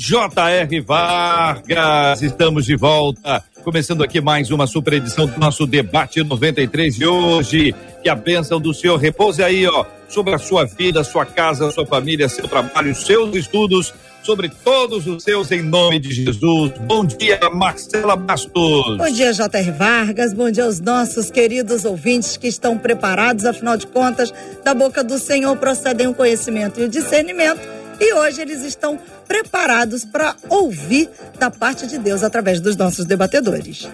J.R. Vargas, estamos de volta, começando aqui mais uma super edição do nosso debate 93 de hoje. Que a bênção do Senhor repouse aí, ó, sobre a sua vida, sua casa, sua família, seu trabalho, seus estudos, sobre todos os seus, em nome de Jesus. Bom dia, Marcela Bastos. Bom dia, J.R. Vargas. Bom dia aos nossos queridos ouvintes que estão preparados, afinal de contas, da boca do Senhor procedem o conhecimento e o discernimento. E hoje eles estão preparados para ouvir da parte de Deus através dos nossos debatedores.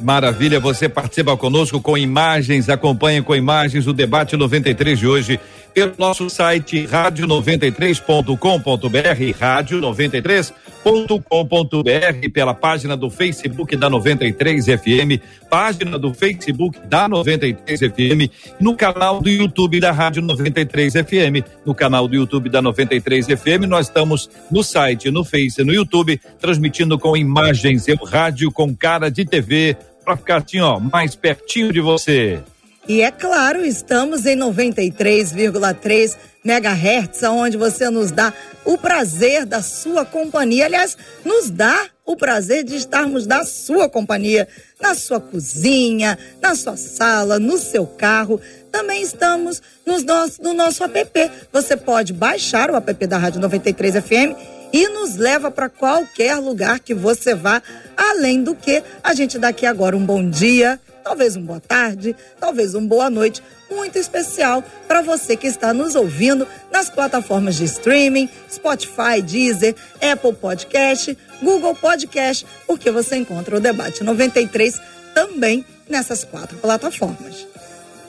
Maravilha, você participa conosco com imagens, acompanha com imagens o debate 93 de hoje pelo nosso site rádio93.com.br, rádio 93.com.br, pela página do Facebook da 93 FM, página do Facebook da 93 FM, no canal do YouTube da Rádio 93 FM, no canal do YouTube da 93 FM, nós estamos no site, no Face, no YouTube, transmitindo com imagens, eu rádio com cara de TV, para ficar assim, ó, mais pertinho de você. E é claro, estamos em 93,3 megahertz, onde você nos dá o prazer da sua companhia. Aliás, nos dá o prazer de estarmos na sua companhia, na sua cozinha, na sua sala, no seu carro. Também estamos nos nosso, no nosso app. Você pode baixar o app da Rádio 93 FM e nos leva para qualquer lugar que você vá. Além do que, a gente dá aqui agora um bom dia talvez um boa tarde, talvez um boa noite, muito especial para você que está nos ouvindo nas plataformas de streaming, Spotify, Deezer, Apple Podcast, Google Podcast, porque você encontra o Debate 93 também nessas quatro plataformas.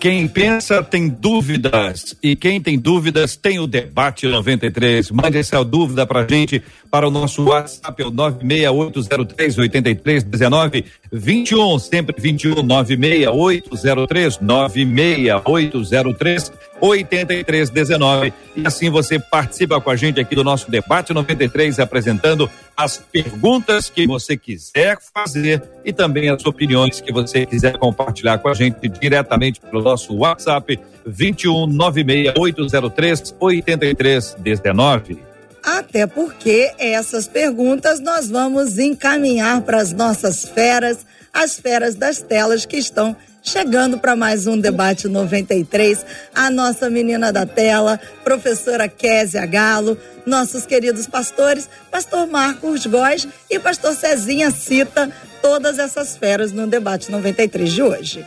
Quem pensa tem dúvidas. E quem tem dúvidas tem o debate 93. Mande essa dúvida pra gente para o nosso WhatsApp, é o 96803 8319 21, sempre 21 96803 96803 8319. E assim você participa com a gente aqui do nosso debate 93, apresentando as perguntas que você quiser fazer e também as opiniões que você quiser compartilhar com a gente diretamente pelo nosso WhatsApp 21 96803 8319. Até porque essas perguntas nós vamos encaminhar para as nossas feras, as feras das telas que estão chegando para mais um debate 93. A nossa menina da tela, professora Késia Galo, nossos queridos pastores, pastor Marcos Góes e pastor Cezinha Cita, todas essas feras no debate 93 de hoje.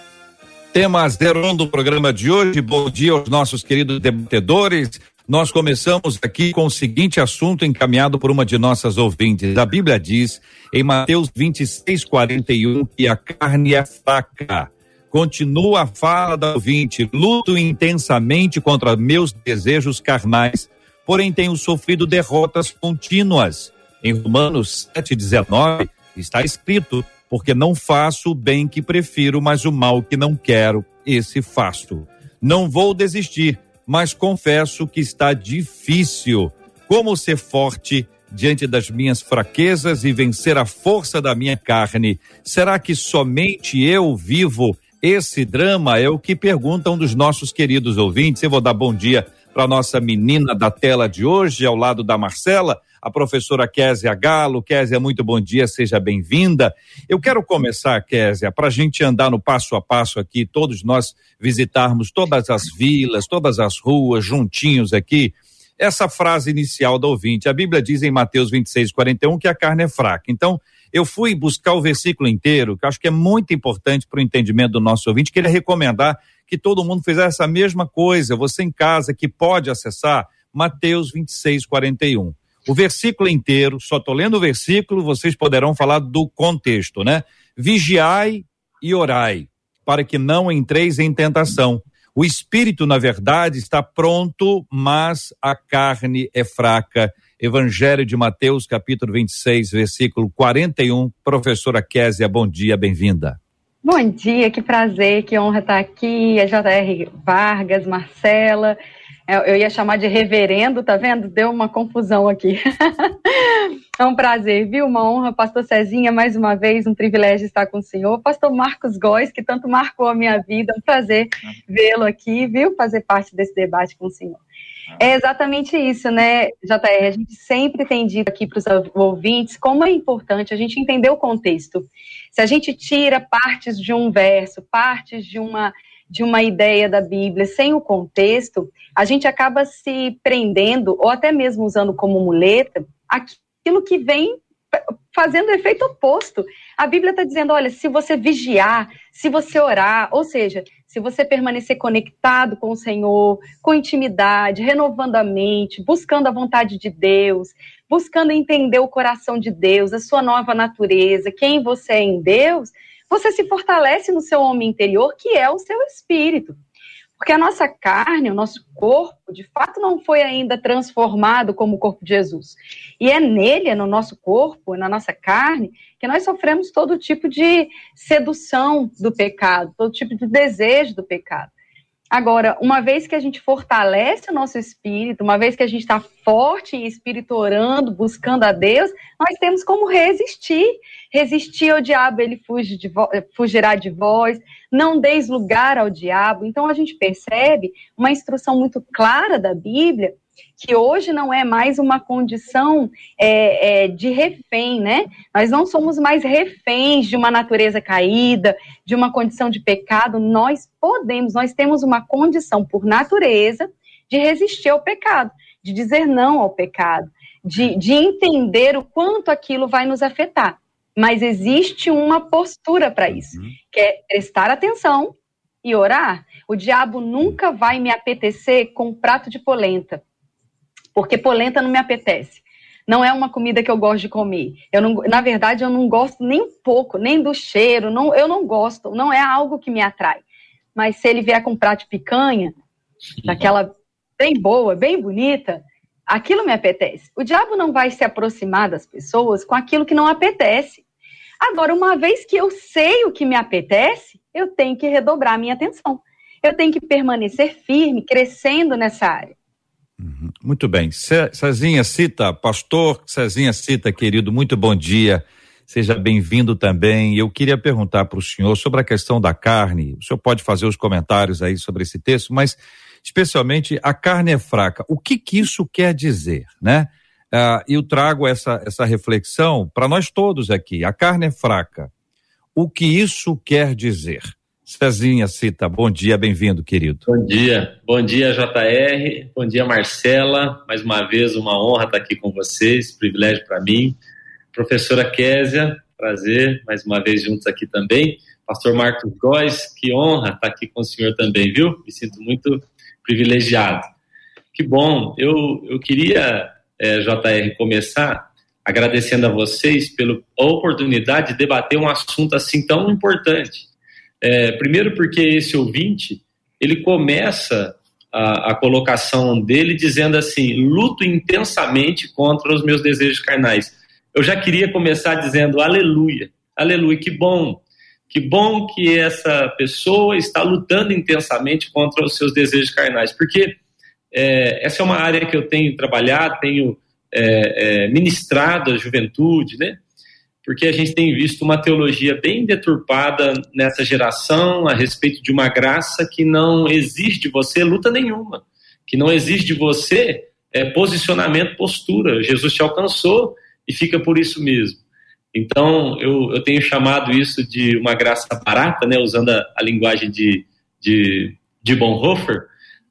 Tema 01 do programa de hoje. Bom dia aos nossos queridos debatedores. Nós começamos aqui com o seguinte assunto encaminhado por uma de nossas ouvintes. A Bíblia diz em Mateus 26, 41 que a carne é fraca Continua a fala da ouvinte: luto intensamente contra meus desejos carnais, porém tenho sofrido derrotas contínuas. Em Romanos 7,19 está escrito: porque não faço o bem que prefiro, mas o mal que não quero, esse faço. Não vou desistir, mas confesso que está difícil. Como ser forte diante das minhas fraquezas e vencer a força da minha carne? Será que somente eu vivo esse drama é o que perguntam dos nossos queridos ouvintes. Eu vou dar bom dia para nossa menina da tela de hoje, ao lado da Marcela, a professora Késia Galo. Késia, muito bom dia, seja bem-vinda. Eu quero começar, Késia, para a gente andar no passo a passo aqui, todos nós visitarmos todas as vilas, todas as ruas, juntinhos aqui. Essa frase inicial da ouvinte, a Bíblia diz em Mateus 26, 41 que a carne é fraca. Então, eu fui buscar o versículo inteiro, que acho que é muito importante para o entendimento do nosso ouvinte, queria recomendar que todo mundo fizesse a mesma coisa, você em casa que pode acessar Mateus 26, 41. O versículo inteiro, só estou lendo o versículo, vocês poderão falar do contexto, né? Vigiai e orai, para que não entreis em tentação. O espírito, na verdade, está pronto, mas a carne é fraca. Evangelho de Mateus, capítulo 26, versículo 41. Professora Késia, bom dia, bem-vinda. Bom dia, que prazer, que honra estar aqui. A J.R. Vargas, Marcela. Eu ia chamar de reverendo, tá vendo? Deu uma confusão aqui. é um prazer, viu? Uma honra, pastor Cezinha, mais uma vez, um privilégio estar com o senhor. Pastor Marcos Góes, que tanto marcou a minha vida, um prazer vê-lo aqui, viu? Fazer parte desse debate com o senhor. É exatamente isso, né, JR? A gente sempre tem dito aqui para os ouvintes como é importante a gente entender o contexto. Se a gente tira partes de um verso, partes de uma de uma ideia da Bíblia sem o contexto, a gente acaba se prendendo ou até mesmo usando como muleta aquilo que vem fazendo o efeito oposto. A Bíblia está dizendo: olha, se você vigiar, se você orar, ou seja, se você permanecer conectado com o Senhor, com intimidade, renovando a mente, buscando a vontade de Deus, buscando entender o coração de Deus, a sua nova natureza, quem você é em Deus, você se fortalece no seu homem interior, que é o seu espírito. Porque a nossa carne, o nosso corpo, de fato não foi ainda transformado como o corpo de Jesus. E é nele, é no nosso corpo, na nossa carne, que nós sofremos todo tipo de sedução do pecado, todo tipo de desejo do pecado. Agora, uma vez que a gente fortalece o nosso espírito, uma vez que a gente está forte em espírito orando, buscando a Deus, nós temos como resistir. Resistir ao diabo, ele de fugirá de vós. Não deis lugar ao diabo. Então, a gente percebe uma instrução muito clara da Bíblia que hoje não é mais uma condição é, é, de refém, né? Nós não somos mais reféns de uma natureza caída, de uma condição de pecado. Nós podemos, nós temos uma condição por natureza de resistir ao pecado, de dizer não ao pecado, de, de entender o quanto aquilo vai nos afetar. Mas existe uma postura para isso, uhum. que é prestar atenção e orar. O diabo nunca vai me apetecer com um prato de polenta porque polenta não me apetece. Não é uma comida que eu gosto de comer. Eu não, na verdade, eu não gosto nem um pouco, nem do cheiro. Não, eu não gosto. Não é algo que me atrai. Mas se ele vier com um prato de picanha, daquela bem boa, bem bonita, aquilo me apetece. O diabo não vai se aproximar das pessoas com aquilo que não apetece. Agora, uma vez que eu sei o que me apetece, eu tenho que redobrar a minha atenção. Eu tenho que permanecer firme, crescendo nessa área. Uhum. Muito bem. Cezinha Cita, pastor Cezinha Cita, querido, muito bom dia. Seja bem-vindo também. Eu queria perguntar para o senhor sobre a questão da carne. O senhor pode fazer os comentários aí sobre esse texto, mas especialmente a carne é fraca. O que que isso quer dizer, né? Ah, eu trago essa, essa reflexão para nós todos aqui. A carne é fraca. O que isso quer dizer? Cezinha Cita, bom dia, bem-vindo, querido. Bom dia, bom dia, JR, bom dia, Marcela. Mais uma vez, uma honra estar aqui com vocês, privilégio para mim. Professora Késia, prazer, mais uma vez juntos aqui também. Pastor Marcos Góes, que honra estar aqui com o senhor também, viu? Me sinto muito privilegiado. Que bom, eu, eu queria, é, eh, JR, começar agradecendo a vocês pela oportunidade de debater um assunto assim tão importante é, primeiro porque esse ouvinte, ele começa a, a, colocação dele dizendo assim, luto intensamente contra os meus desejos carnais. Eu já queria começar dizendo aleluia, aleluia, que bom, que bom que essa pessoa está lutando intensamente contra os seus desejos carnais, porque é, essa é uma área que eu tenho trabalhado, tenho é, é, ministrado a juventude, né? Porque a gente tem visto uma teologia bem deturpada nessa geração a respeito de uma graça que não exige de você luta nenhuma, que não exige de você é, posicionamento, postura. Jesus te alcançou e fica por isso mesmo. Então, eu, eu tenho chamado isso de uma graça barata, né, usando a, a linguagem de, de, de Bonhoeffer,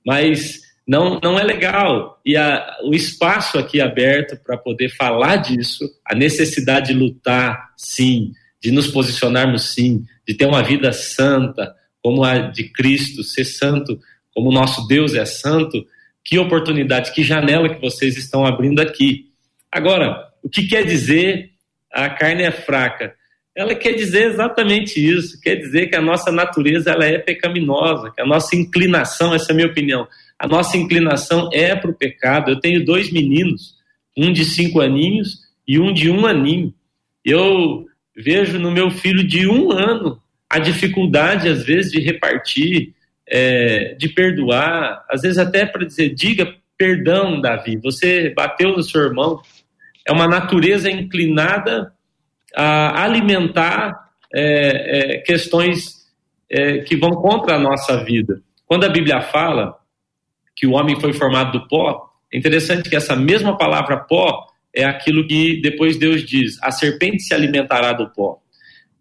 mas não, não é legal. E a, o espaço aqui aberto para poder falar disso, a necessidade de lutar, sim, de nos posicionarmos, sim, de ter uma vida santa, como a de Cristo, ser santo, como nosso Deus é santo, que oportunidade, que janela que vocês estão abrindo aqui. Agora, o que quer dizer a carne é fraca? Ela quer dizer exatamente isso, quer dizer que a nossa natureza ela é pecaminosa, que a nossa inclinação, essa é a minha opinião, a nossa inclinação é para o pecado. Eu tenho dois meninos, um de cinco aninhos e um de um aninho. Eu vejo no meu filho de um ano a dificuldade, às vezes, de repartir, é, de perdoar, às vezes até para dizer, diga perdão, Davi, você bateu no seu irmão. É uma natureza inclinada a alimentar é, é, questões é, que vão contra a nossa vida. Quando a Bíblia fala que o homem foi formado do pó, é interessante que essa mesma palavra pó é aquilo que depois Deus diz: a serpente se alimentará do pó.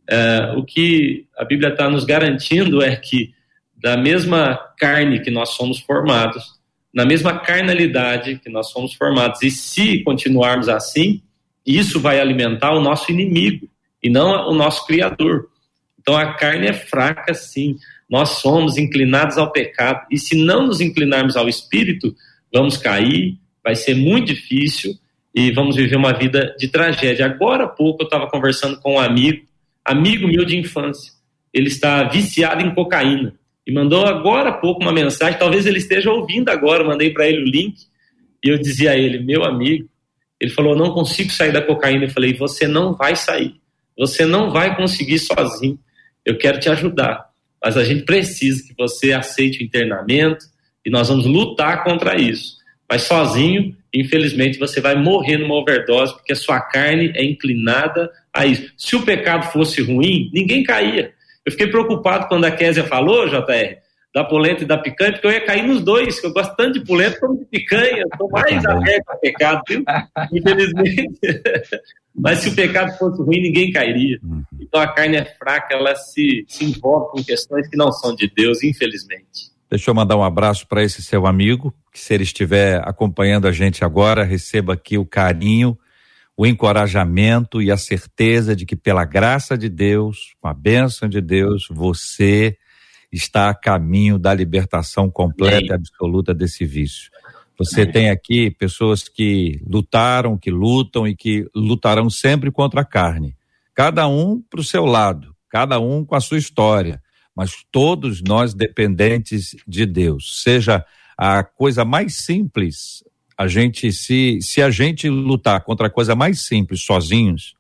É, o que a Bíblia está nos garantindo é que, da mesma carne que nós somos formados, na mesma carnalidade que nós somos formados, e se continuarmos assim, isso vai alimentar o nosso inimigo e não o nosso Criador. Então a carne é fraca, sim. Nós somos inclinados ao pecado, e se não nos inclinarmos ao Espírito, vamos cair, vai ser muito difícil e vamos viver uma vida de tragédia. Agora há pouco eu estava conversando com um amigo, amigo meu de infância. Ele está viciado em cocaína e mandou agora há pouco uma mensagem. Talvez ele esteja ouvindo agora. Eu mandei para ele o link e eu dizia a ele, meu amigo. Ele falou: não consigo sair da cocaína. Eu falei: você não vai sair. Você não vai conseguir sozinho. Eu quero te ajudar, mas a gente precisa que você aceite o internamento e nós vamos lutar contra isso. Mas sozinho infelizmente você vai morrer numa overdose, porque a sua carne é inclinada a isso. Se o pecado fosse ruim, ninguém caía. Eu fiquei preocupado quando a Késia falou, JR, da polenta e da picanha, porque eu ia cair nos dois, que eu gosto tanto de polenta como de picanha, eu estou mais aberto a pecado, viu? Infelizmente. Mas se o pecado fosse ruim, ninguém cairia. Uhum. Então a carne é fraca, ela se, se envolve com questões que não são de Deus, infelizmente. Deixa eu mandar um abraço para esse seu amigo, que se ele estiver acompanhando a gente agora, receba aqui o carinho, o encorajamento e a certeza de que pela graça de Deus, com a bênção de Deus, você está a caminho da libertação completa e absoluta desse vício. Você tem aqui pessoas que lutaram, que lutam e que lutarão sempre contra a carne. Cada um para o seu lado, cada um com a sua história mas todos nós dependentes de Deus. Seja a coisa mais simples, a gente se se a gente lutar contra a coisa mais simples sozinhos,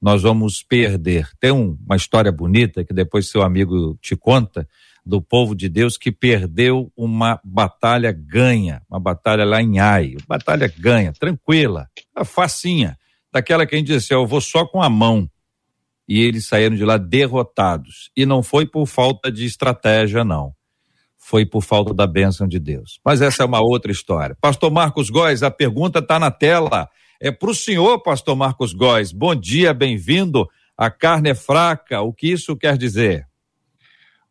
nós vamos perder. Tem um, uma história bonita que depois seu amigo te conta do povo de Deus que perdeu uma batalha ganha, uma batalha lá em Ai, batalha ganha, tranquila, facinha, daquela que a gente diz assim, eu vou só com a mão e eles saíram de lá derrotados. E não foi por falta de estratégia, não. Foi por falta da bênção de Deus. Mas essa é uma outra história. Pastor Marcos Góes, a pergunta está na tela. É para o senhor, Pastor Marcos Góes. Bom dia, bem-vindo. A carne é fraca. O que isso quer dizer?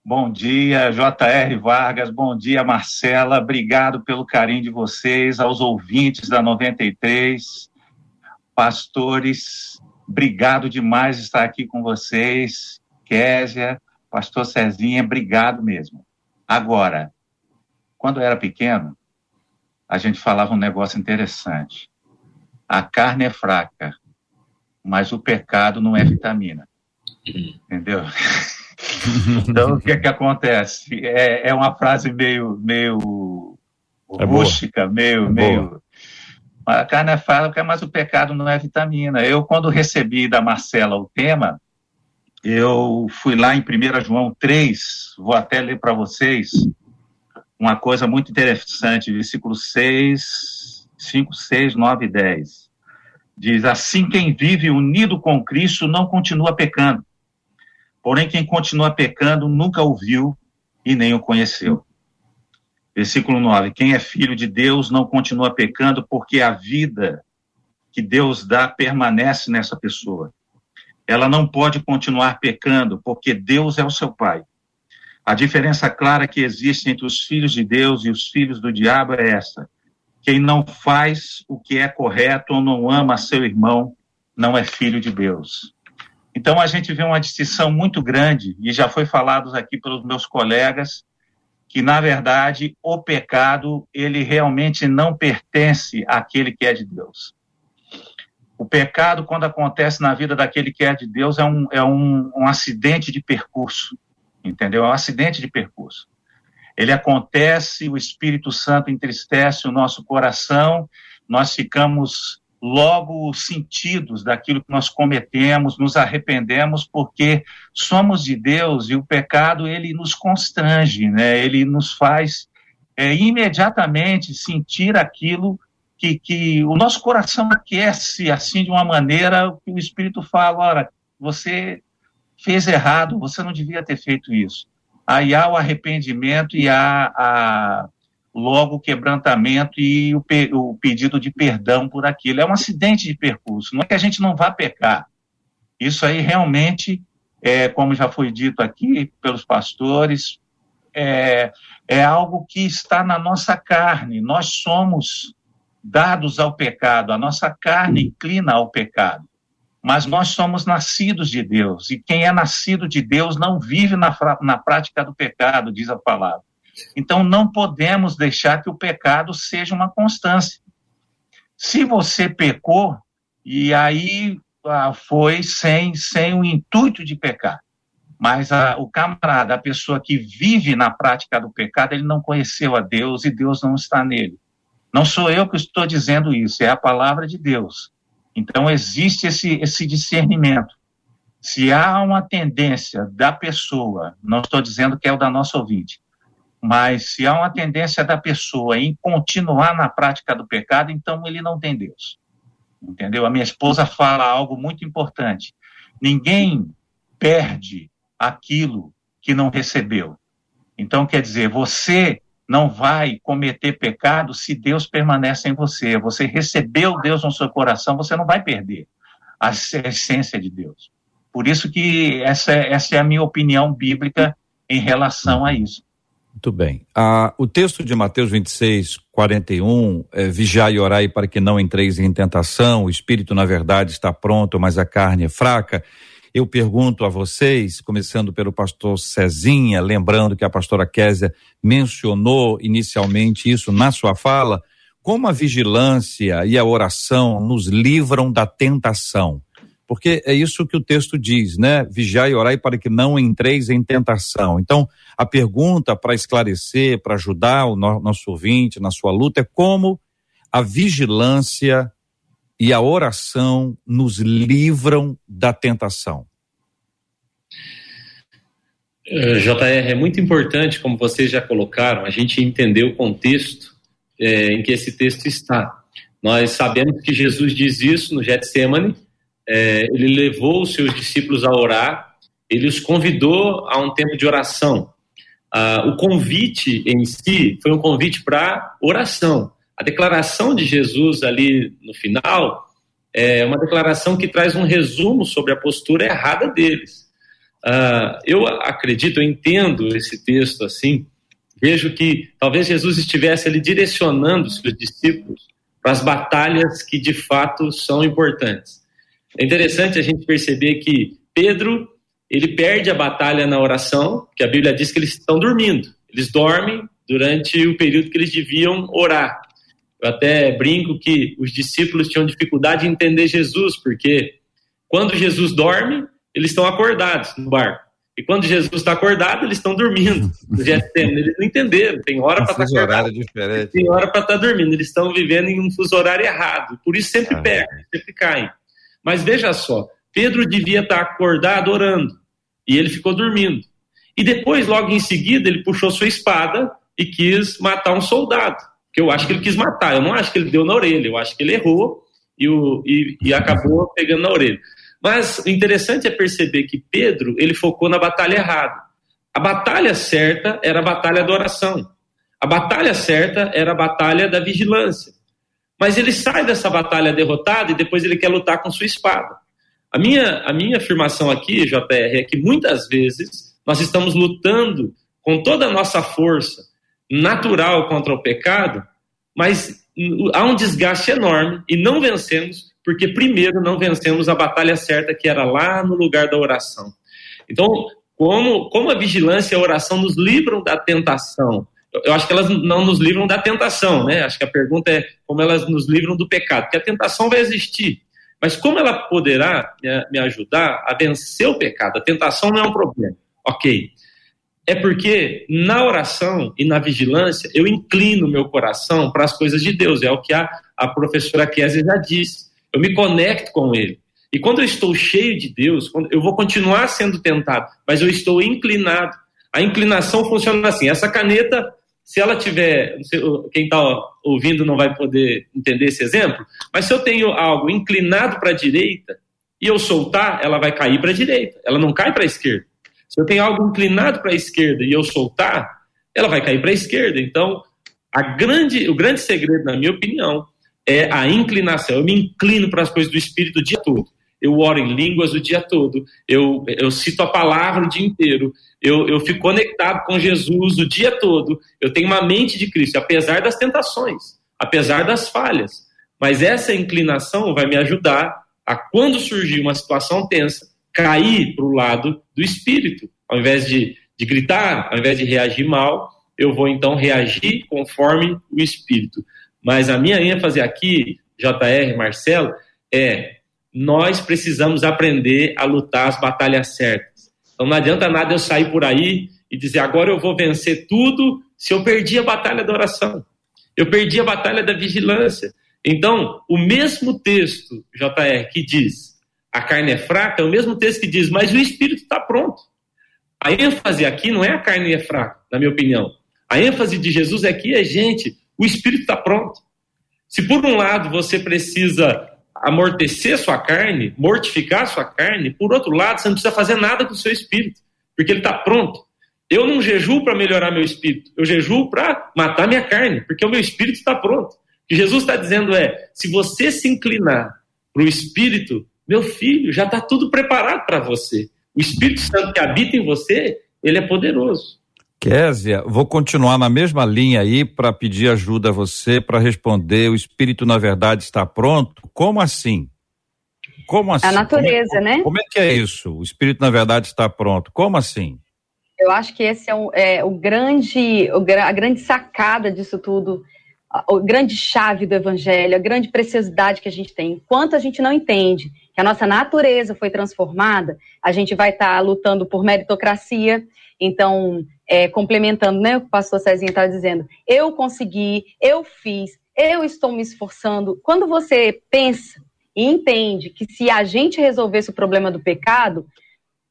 Bom dia, J.R. Vargas. Bom dia, Marcela. Obrigado pelo carinho de vocês, aos ouvintes da 93, pastores Obrigado demais de estar aqui com vocês, Késia, pastor Cezinha, obrigado mesmo. Agora, quando eu era pequeno, a gente falava um negócio interessante. A carne é fraca, mas o pecado não é vitamina. Entendeu? então, o que é que acontece? É, é uma frase meio, meio é rústica, meio, é meio a carne é fraca, mas o pecado não é vitamina. Eu, quando recebi da Marcela o tema, eu fui lá em 1 João 3, vou até ler para vocês uma coisa muito interessante, versículo 6, 5, 6, 9 e 10. Diz: Assim quem vive unido com Cristo não continua pecando. Porém, quem continua pecando nunca o viu e nem o conheceu. Versículo 9: Quem é filho de Deus não continua pecando, porque a vida que Deus dá permanece nessa pessoa. Ela não pode continuar pecando, porque Deus é o seu pai. A diferença clara que existe entre os filhos de Deus e os filhos do diabo é essa: quem não faz o que é correto ou não ama seu irmão não é filho de Deus. Então a gente vê uma distinção muito grande, e já foi falado aqui pelos meus colegas, que na verdade o pecado ele realmente não pertence àquele que é de Deus. O pecado, quando acontece na vida daquele que é de Deus, é um, é um, um acidente de percurso, entendeu? É um acidente de percurso. Ele acontece, o Espírito Santo entristece o nosso coração, nós ficamos logo sentidos daquilo que nós cometemos, nos arrependemos porque somos de Deus e o pecado ele nos constrange, né? Ele nos faz é, imediatamente sentir aquilo que, que o nosso coração aquece assim de uma maneira que o Espírito fala, ora, você fez errado, você não devia ter feito isso. Aí há o arrependimento e há a, logo o quebrantamento e o, o pedido de perdão por aquilo. É um acidente de percurso, não é que a gente não vá pecar. Isso aí realmente, é, como já foi dito aqui pelos pastores, é, é algo que está na nossa carne. Nós somos dados ao pecado, a nossa carne inclina ao pecado. Mas nós somos nascidos de Deus, e quem é nascido de Deus não vive na, na prática do pecado, diz a palavra. Então, não podemos deixar que o pecado seja uma constância. Se você pecou, e aí ah, foi sem, sem o intuito de pecar, mas a, o camarada, a pessoa que vive na prática do pecado, ele não conheceu a Deus e Deus não está nele. Não sou eu que estou dizendo isso, é a palavra de Deus. Então, existe esse, esse discernimento. Se há uma tendência da pessoa, não estou dizendo que é o da nossa ouvinte, mas se há uma tendência da pessoa em continuar na prática do pecado, então ele não tem Deus. Entendeu? A minha esposa fala algo muito importante. Ninguém perde aquilo que não recebeu. Então, quer dizer, você não vai cometer pecado se Deus permanece em você. Você recebeu Deus no seu coração, você não vai perder a essência de Deus. Por isso que essa, essa é a minha opinião bíblica em relação a isso. Muito bem. Ah, o texto de Mateus 26, 41, é, vigiai e orai para que não entreis em tentação, o espírito, na verdade, está pronto, mas a carne é fraca. Eu pergunto a vocês, começando pelo pastor Cezinha, lembrando que a pastora Késia mencionou inicialmente isso na sua fala, como a vigilância e a oração nos livram da tentação porque é isso que o texto diz, né? Vigiai e orai para que não entreis em tentação. Então, a pergunta para esclarecer, para ajudar o no, nosso ouvinte na sua luta é como a vigilância e a oração nos livram da tentação. Uh, eh, JR, é muito importante, como vocês já colocaram, a gente entender o contexto é, em que esse texto está. Nós sabemos que Jesus diz isso no Getsemane, é, ele levou os seus discípulos a orar, ele os convidou a um tempo de oração. Ah, o convite em si foi um convite para oração. A declaração de Jesus ali no final é uma declaração que traz um resumo sobre a postura errada deles. Ah, eu acredito, eu entendo esse texto assim, vejo que talvez Jesus estivesse ali direcionando seus discípulos para as batalhas que de fato são importantes. É interessante a gente perceber que Pedro, ele perde a batalha na oração, que a Bíblia diz que eles estão dormindo. Eles dormem durante o período que eles deviam orar. Eu até brinco que os discípulos tinham dificuldade de entender Jesus, porque quando Jesus dorme, eles estão acordados no barco. E quando Jesus está acordado, eles estão dormindo. Eles não entenderam. Tem hora para estar tá acordado. Diferente. Tem hora para estar tá dormindo. Eles estão vivendo em um fuso horário errado. Por isso sempre ah, perdem, sempre caem. Mas veja só, Pedro devia estar acordado orando e ele ficou dormindo. E depois, logo em seguida, ele puxou sua espada e quis matar um soldado. Que eu acho que ele quis matar, eu não acho que ele deu na orelha, eu acho que ele errou e, o, e, e acabou pegando na orelha. Mas o interessante é perceber que Pedro ele focou na batalha errada. A batalha certa era a batalha da oração. A batalha certa era a batalha da vigilância. Mas ele sai dessa batalha derrotado e depois ele quer lutar com sua espada. A minha, a minha afirmação aqui, JR, é que muitas vezes nós estamos lutando com toda a nossa força natural contra o pecado, mas há um desgaste enorme e não vencemos porque primeiro não vencemos a batalha certa que era lá no lugar da oração. Então, como, como a vigilância e a oração nos livram da tentação, eu acho que elas não nos livram da tentação, né? Acho que a pergunta é como elas nos livram do pecado, porque a tentação vai existir. Mas como ela poderá me ajudar a vencer o pecado? A tentação não é um problema. Ok. É porque na oração e na vigilância eu inclino meu coração para as coisas de Deus. É o que a, a professora Kézia já disse. eu me conecto com Ele. E quando eu estou cheio de Deus, eu vou continuar sendo tentado, mas eu estou inclinado. A inclinação funciona assim: essa caneta, se ela tiver, quem está ouvindo não vai poder entender esse exemplo, mas se eu tenho algo inclinado para a direita e eu soltar, ela vai cair para a direita, ela não cai para a esquerda. Se eu tenho algo inclinado para a esquerda e eu soltar, ela vai cair para a esquerda. Então, a grande, o grande segredo, na minha opinião, é a inclinação. Eu me inclino para as coisas do Espírito o dia todo. Eu oro em línguas o dia todo. Eu, eu cito a palavra o dia inteiro. Eu, eu fico conectado com Jesus o dia todo. Eu tenho uma mente de Cristo, apesar das tentações, apesar das falhas. Mas essa inclinação vai me ajudar a, quando surgir uma situação tensa, cair para o lado do Espírito. Ao invés de, de gritar, ao invés de reagir mal, eu vou então reagir conforme o Espírito. Mas a minha ênfase aqui, JR, Marcelo, é nós precisamos aprender a lutar as batalhas certas. Então não adianta nada eu sair por aí e dizer agora eu vou vencer tudo se eu perdi a batalha da oração. Eu perdi a batalha da vigilância. Então, o mesmo texto, JR, que diz a carne é fraca, é o mesmo texto que diz, mas o espírito está pronto. A ênfase aqui não é a carne é fraca, na minha opinião. A ênfase de Jesus aqui é, gente, o espírito está pronto. Se por um lado você precisa amortecer sua carne, mortificar sua carne, por outro lado você não precisa fazer nada com o seu espírito, porque ele está pronto. Eu não jejuo para melhorar meu espírito, eu jejuo para matar minha carne, porque o meu espírito está pronto. O que Jesus está dizendo é: se você se inclinar para o espírito, meu filho, já está tudo preparado para você. O Espírito Santo que habita em você, ele é poderoso. Késia, vou continuar na mesma linha aí para pedir ajuda a você para responder. O espírito, na verdade, está pronto? Como assim? Como assim? A natureza, como é, né? Como é que é isso? O espírito, na verdade, está pronto. Como assim? Eu acho que esse é o, é, o grande, o, a grande sacada disso tudo, a, a grande chave do evangelho, a grande preciosidade que a gente tem. Enquanto a gente não entende que a nossa natureza foi transformada, a gente vai estar tá lutando por meritocracia, então, é, complementando né, o que o pastor Cezinha está dizendo, eu consegui, eu fiz, eu estou me esforçando. Quando você pensa e entende que se a gente resolvesse o problema do pecado,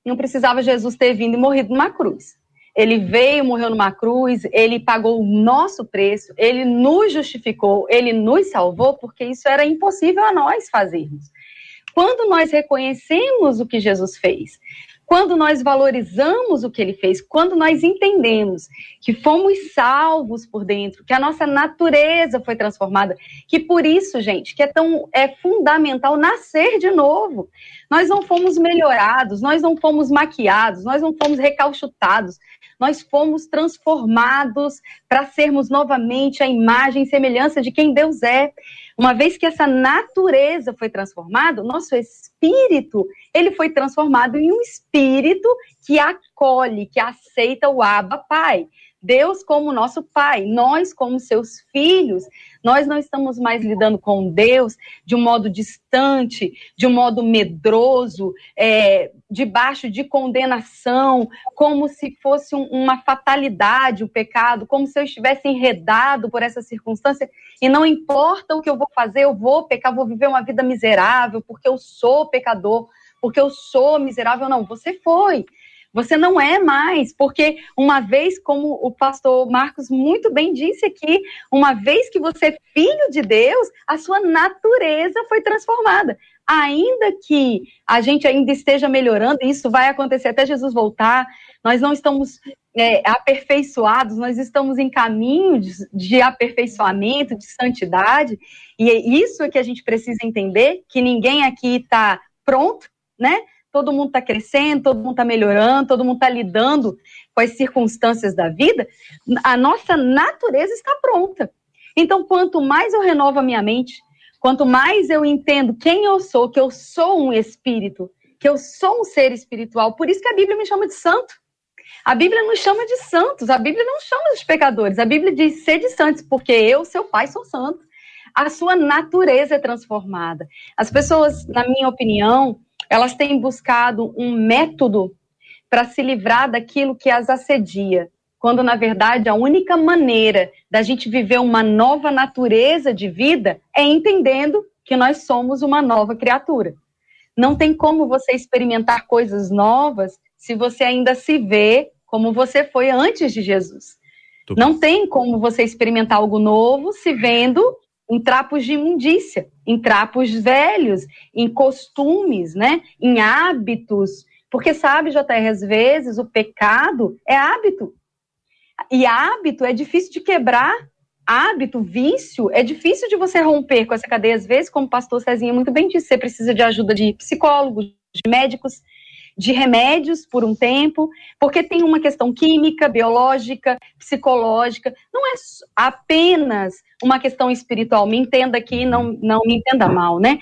não precisava Jesus ter vindo e morrido numa cruz. Ele veio, morreu numa cruz, ele pagou o nosso preço, ele nos justificou, ele nos salvou, porque isso era impossível a nós fazermos. Quando nós reconhecemos o que Jesus fez, quando nós valorizamos o que ele fez, quando nós entendemos que fomos salvos por dentro, que a nossa natureza foi transformada, que por isso, gente, que é tão é fundamental nascer de novo. Nós não fomos melhorados, nós não fomos maquiados, nós não fomos recalchutados, nós fomos transformados para sermos novamente a imagem e semelhança de quem Deus é. Uma vez que essa natureza foi transformada, nosso espírito, ele foi transformado em um espírito que acolhe, que aceita o Abba Pai. Deus como nosso Pai, nós como seus filhos, nós não estamos mais lidando com Deus de um modo distante, de um modo medroso, é, debaixo de condenação, como se fosse um, uma fatalidade o pecado, como se eu estivesse enredado por essa circunstância e não importa o que eu vou fazer, eu vou pecar, vou viver uma vida miserável porque eu sou pecador, porque eu sou miserável. Não, você foi. Você não é mais, porque uma vez, como o pastor Marcos muito bem disse aqui, uma vez que você é filho de Deus, a sua natureza foi transformada. Ainda que a gente ainda esteja melhorando, isso vai acontecer até Jesus voltar, nós não estamos é, aperfeiçoados, nós estamos em caminho de, de aperfeiçoamento, de santidade, e é isso que a gente precisa entender, que ninguém aqui está pronto, né? Todo mundo está crescendo, todo mundo está melhorando, todo mundo está lidando com as circunstâncias da vida, a nossa natureza está pronta. Então, quanto mais eu renovo a minha mente, quanto mais eu entendo quem eu sou, que eu sou um espírito, que eu sou um ser espiritual, por isso que a Bíblia me chama de santo. A Bíblia nos chama de santos, a Bíblia não chama de pecadores, a Bíblia diz ser de santos, porque eu, seu pai, sou santo. A sua natureza é transformada. As pessoas, na minha opinião, elas têm buscado um método para se livrar daquilo que as assedia, quando na verdade a única maneira da gente viver uma nova natureza de vida é entendendo que nós somos uma nova criatura. Não tem como você experimentar coisas novas se você ainda se vê como você foi antes de Jesus. Não tem como você experimentar algo novo se vendo em trapos de imundícia, em trapos velhos, em costumes, né? em hábitos. Porque sabe, JR, às vezes o pecado é hábito. E hábito é difícil de quebrar. Hábito, vício, é difícil de você romper com essa cadeia. Às vezes, como o pastor Cezinha muito bem disse, você precisa de ajuda de psicólogos, de médicos, de remédios por um tempo, porque tem uma questão química, biológica, psicológica, não é apenas uma questão espiritual. Me entenda aqui, não, não me entenda mal, né?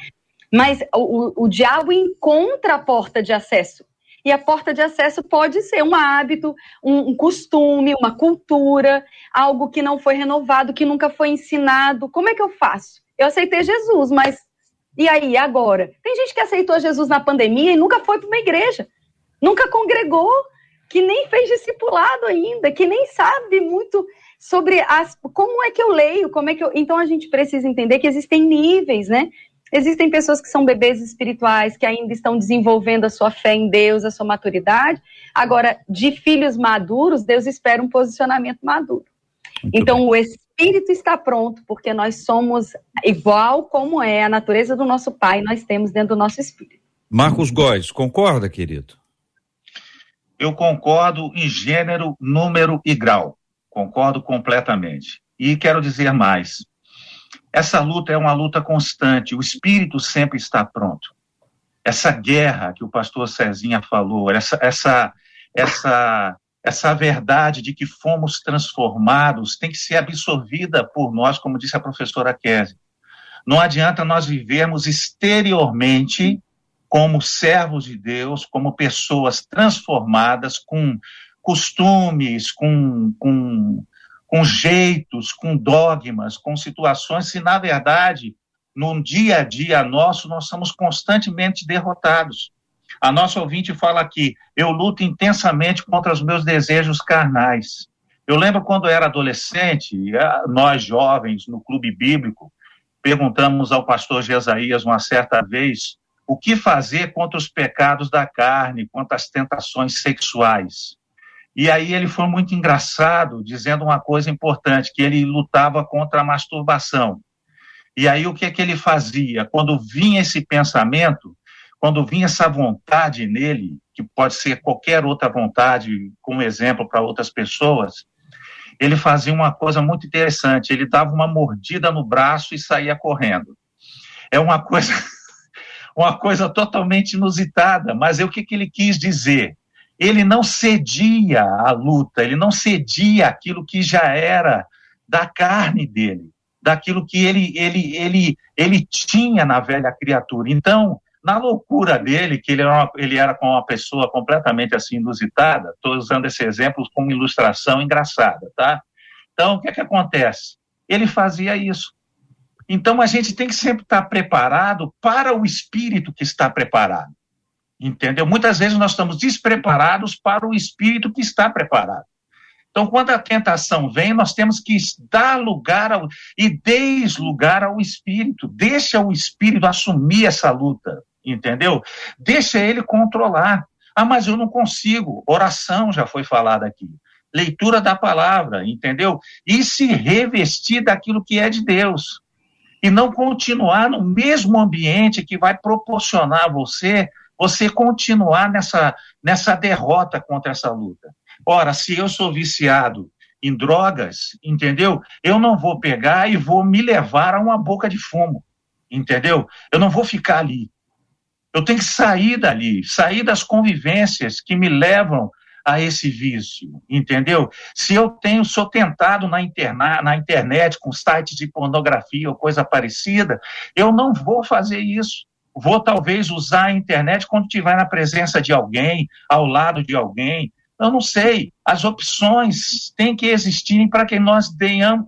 Mas o, o diabo encontra a porta de acesso. E a porta de acesso pode ser um hábito, um, um, costume, uma cultura, algo que não foi renovado, que nunca foi ensinado. Como é que eu faço? Eu aceitei Jesus, mas e aí, agora? Tem gente que aceitou Jesus na pandemia e nunca foi para uma igreja, nunca congregou, que nem fez discipulado ainda, que nem sabe muito sobre as, como é que eu leio, como é que eu. Então a gente precisa entender que existem níveis, né? Existem pessoas que são bebês espirituais, que ainda estão desenvolvendo a sua fé em Deus, a sua maturidade. Agora, de filhos maduros, Deus espera um posicionamento maduro. Muito então, bem. o espírito está pronto, porque nós somos igual como é a natureza do nosso Pai, nós temos dentro do nosso espírito. Marcos Góes, concorda, querido? Eu concordo em gênero, número e grau. Concordo completamente. E quero dizer mais. Essa luta é uma luta constante, o espírito sempre está pronto. Essa guerra que o pastor Cezinha falou, essa, essa, essa essa verdade de que fomos transformados tem que ser absorvida por nós, como disse a professora Kézia. Não adianta nós vivermos exteriormente como servos de Deus, como pessoas transformadas com costumes, com, com, com jeitos, com dogmas, com situações, se na verdade, no dia a dia nosso, nós somos constantemente derrotados. A nossa ouvinte fala aqui: eu luto intensamente contra os meus desejos carnais. Eu lembro quando era adolescente, nós jovens no clube bíblico, perguntamos ao pastor Jesaías uma certa vez o que fazer contra os pecados da carne, contra as tentações sexuais. E aí ele foi muito engraçado, dizendo uma coisa importante, que ele lutava contra a masturbação. E aí o que é que ele fazia? Quando vinha esse pensamento, quando vinha essa vontade nele, que pode ser qualquer outra vontade, como exemplo para outras pessoas, ele fazia uma coisa muito interessante. Ele dava uma mordida no braço e saía correndo. É uma coisa, uma coisa totalmente inusitada. Mas é o que, que ele quis dizer? Ele não cedia à luta, ele não cedia aquilo que já era da carne dele, daquilo que ele, ele, ele, ele tinha na velha criatura. Então, na loucura dele, que ele era, uma, ele era uma pessoa completamente assim inusitada, estou usando esse exemplo como ilustração engraçada, tá? Então, o que é que acontece? Ele fazia isso. Então, a gente tem que sempre estar preparado para o espírito que está preparado. Entendeu? Muitas vezes nós estamos despreparados para o espírito que está preparado. Então, quando a tentação vem, nós temos que dar lugar ao, e deslugar ao espírito. Deixa o espírito assumir essa luta entendeu? Deixa ele controlar. Ah, mas eu não consigo. Oração já foi falada aqui. Leitura da palavra, entendeu? E se revestir daquilo que é de Deus. E não continuar no mesmo ambiente que vai proporcionar a você, você continuar nessa, nessa derrota contra essa luta. Ora, se eu sou viciado em drogas, entendeu? Eu não vou pegar e vou me levar a uma boca de fumo, entendeu? Eu não vou ficar ali. Eu tenho que sair dali, sair das convivências que me levam a esse vício, entendeu? Se eu tenho, sou tentado na, interna, na internet com sites de pornografia ou coisa parecida, eu não vou fazer isso. Vou talvez usar a internet quando estiver na presença de alguém, ao lado de alguém. Eu não sei. As opções têm que existir para que nós tenhamos,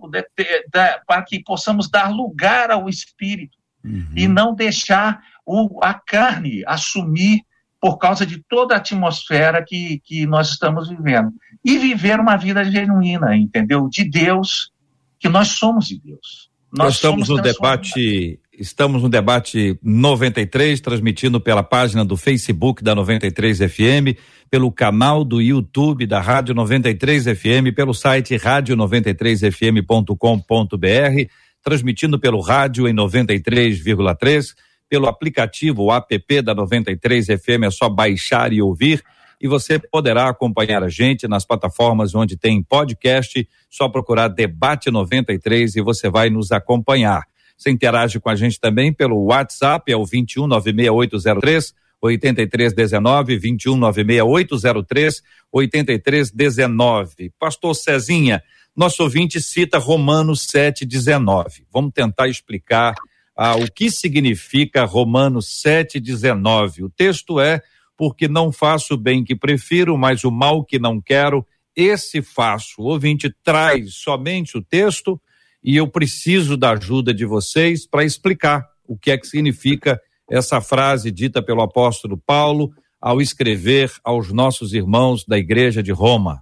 para que possamos dar lugar ao Espírito uhum. e não deixar o, a carne assumir por causa de toda a atmosfera que, que nós estamos vivendo. E viver uma vida genuína, entendeu? De Deus, que nós somos de Deus. Nós, nós estamos no debate Estamos no debate 93, transmitindo pela página do Facebook da 93 FM, pelo canal do YouTube da Rádio 93 FM, pelo site radio93fm.com.br, transmitindo pelo rádio em 93,3, pelo aplicativo o app da 93 FM, é só baixar e ouvir. E você poderá acompanhar a gente nas plataformas onde tem podcast, só procurar Debate 93 e você vai nos acompanhar. Você interage com a gente também pelo WhatsApp, é o 21 96803 8319 21 96803 8319. Pastor Cezinha, nosso ouvinte cita Romanos 719. Vamos tentar explicar ah, o que significa Romanos 719. O texto é: porque não faço o bem que prefiro, mas o mal que não quero, esse faço. O ouvinte traz somente o texto e eu preciso da ajuda de vocês para explicar o que é que significa essa frase dita pelo apóstolo Paulo ao escrever aos nossos irmãos da igreja de Roma.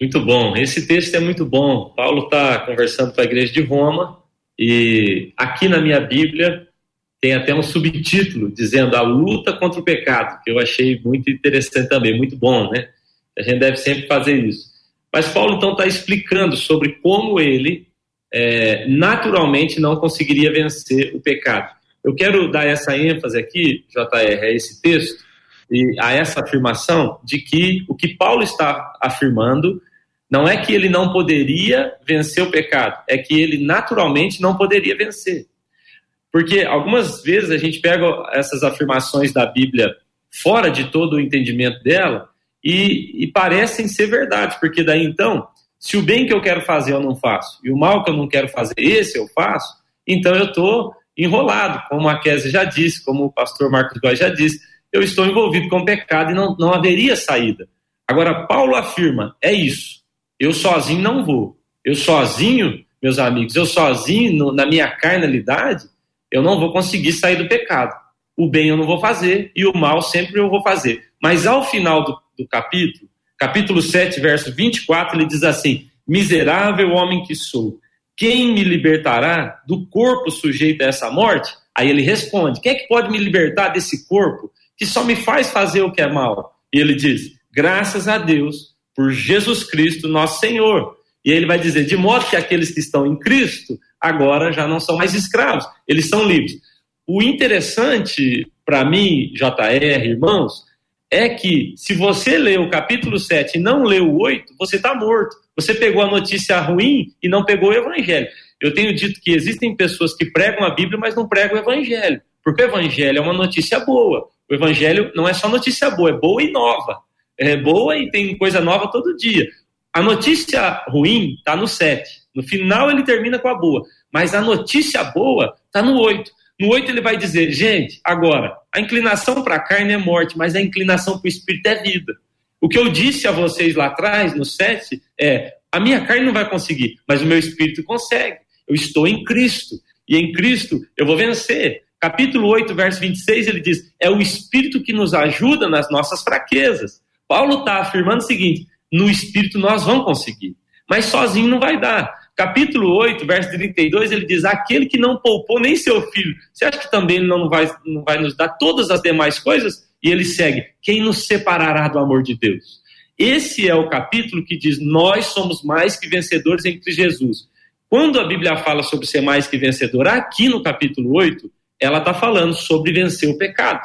Muito bom, esse texto é muito bom. Paulo está conversando com a igreja de Roma e aqui na minha Bíblia tem até um subtítulo dizendo a luta contra o pecado, que eu achei muito interessante também, muito bom, né? A gente deve sempre fazer isso. Mas Paulo então está explicando sobre como ele é, naturalmente não conseguiria vencer o pecado. Eu quero dar essa ênfase aqui, JR, a esse texto e a essa afirmação de que o que Paulo está afirmando não é que ele não poderia vencer o pecado, é que ele naturalmente não poderia vencer. Porque algumas vezes a gente pega essas afirmações da Bíblia fora de todo o entendimento dela e, e parecem ser verdade, porque daí então, se o bem que eu quero fazer eu não faço, e o mal que eu não quero fazer, esse eu faço, então eu estou enrolado, como a Kézia já disse, como o pastor Marcos Góes já disse, eu estou envolvido com o pecado e não, não haveria saída. Agora, Paulo afirma: é isso, eu sozinho não vou. Eu sozinho, meus amigos, eu sozinho, no, na minha carnalidade, eu não vou conseguir sair do pecado. O bem eu não vou fazer e o mal sempre eu vou fazer. Mas ao final do, do capítulo, capítulo 7, verso 24, ele diz assim: Miserável homem que sou, quem me libertará do corpo sujeito a essa morte? Aí ele responde: Quem é que pode me libertar desse corpo que só me faz fazer o que é mal? E ele diz: Graças a Deus por Jesus Cristo, nosso Senhor. E ele vai dizer: De modo que aqueles que estão em Cristo agora já não são mais escravos, eles são livres. O interessante para mim, JR, irmãos, é que se você lê o capítulo 7 e não lê o 8, você está morto. Você pegou a notícia ruim e não pegou o evangelho. Eu tenho dito que existem pessoas que pregam a Bíblia, mas não pregam o evangelho. Porque o evangelho é uma notícia boa. O evangelho não é só notícia boa, é boa e nova. É boa e tem coisa nova todo dia. A notícia ruim está no 7. No final ele termina com a boa. Mas a notícia boa está no 8. No 8 ele vai dizer, gente, agora, a inclinação para a carne é morte, mas a inclinação para o espírito é vida. O que eu disse a vocês lá atrás, no 7, é: a minha carne não vai conseguir, mas o meu espírito consegue. Eu estou em Cristo. E em Cristo eu vou vencer. Capítulo 8, verso 26, ele diz: é o espírito que nos ajuda nas nossas fraquezas. Paulo está afirmando o seguinte: no espírito nós vamos conseguir, mas sozinho não vai dar capítulo 8, verso 32, ele diz: Aquele que não poupou nem seu filho, você acha que também não vai, não vai nos dar todas as demais coisas? E ele segue: Quem nos separará do amor de Deus? Esse é o capítulo que diz: Nós somos mais que vencedores Cristo Jesus. Quando a Bíblia fala sobre ser mais que vencedor, aqui no capítulo 8, ela está falando sobre vencer o pecado.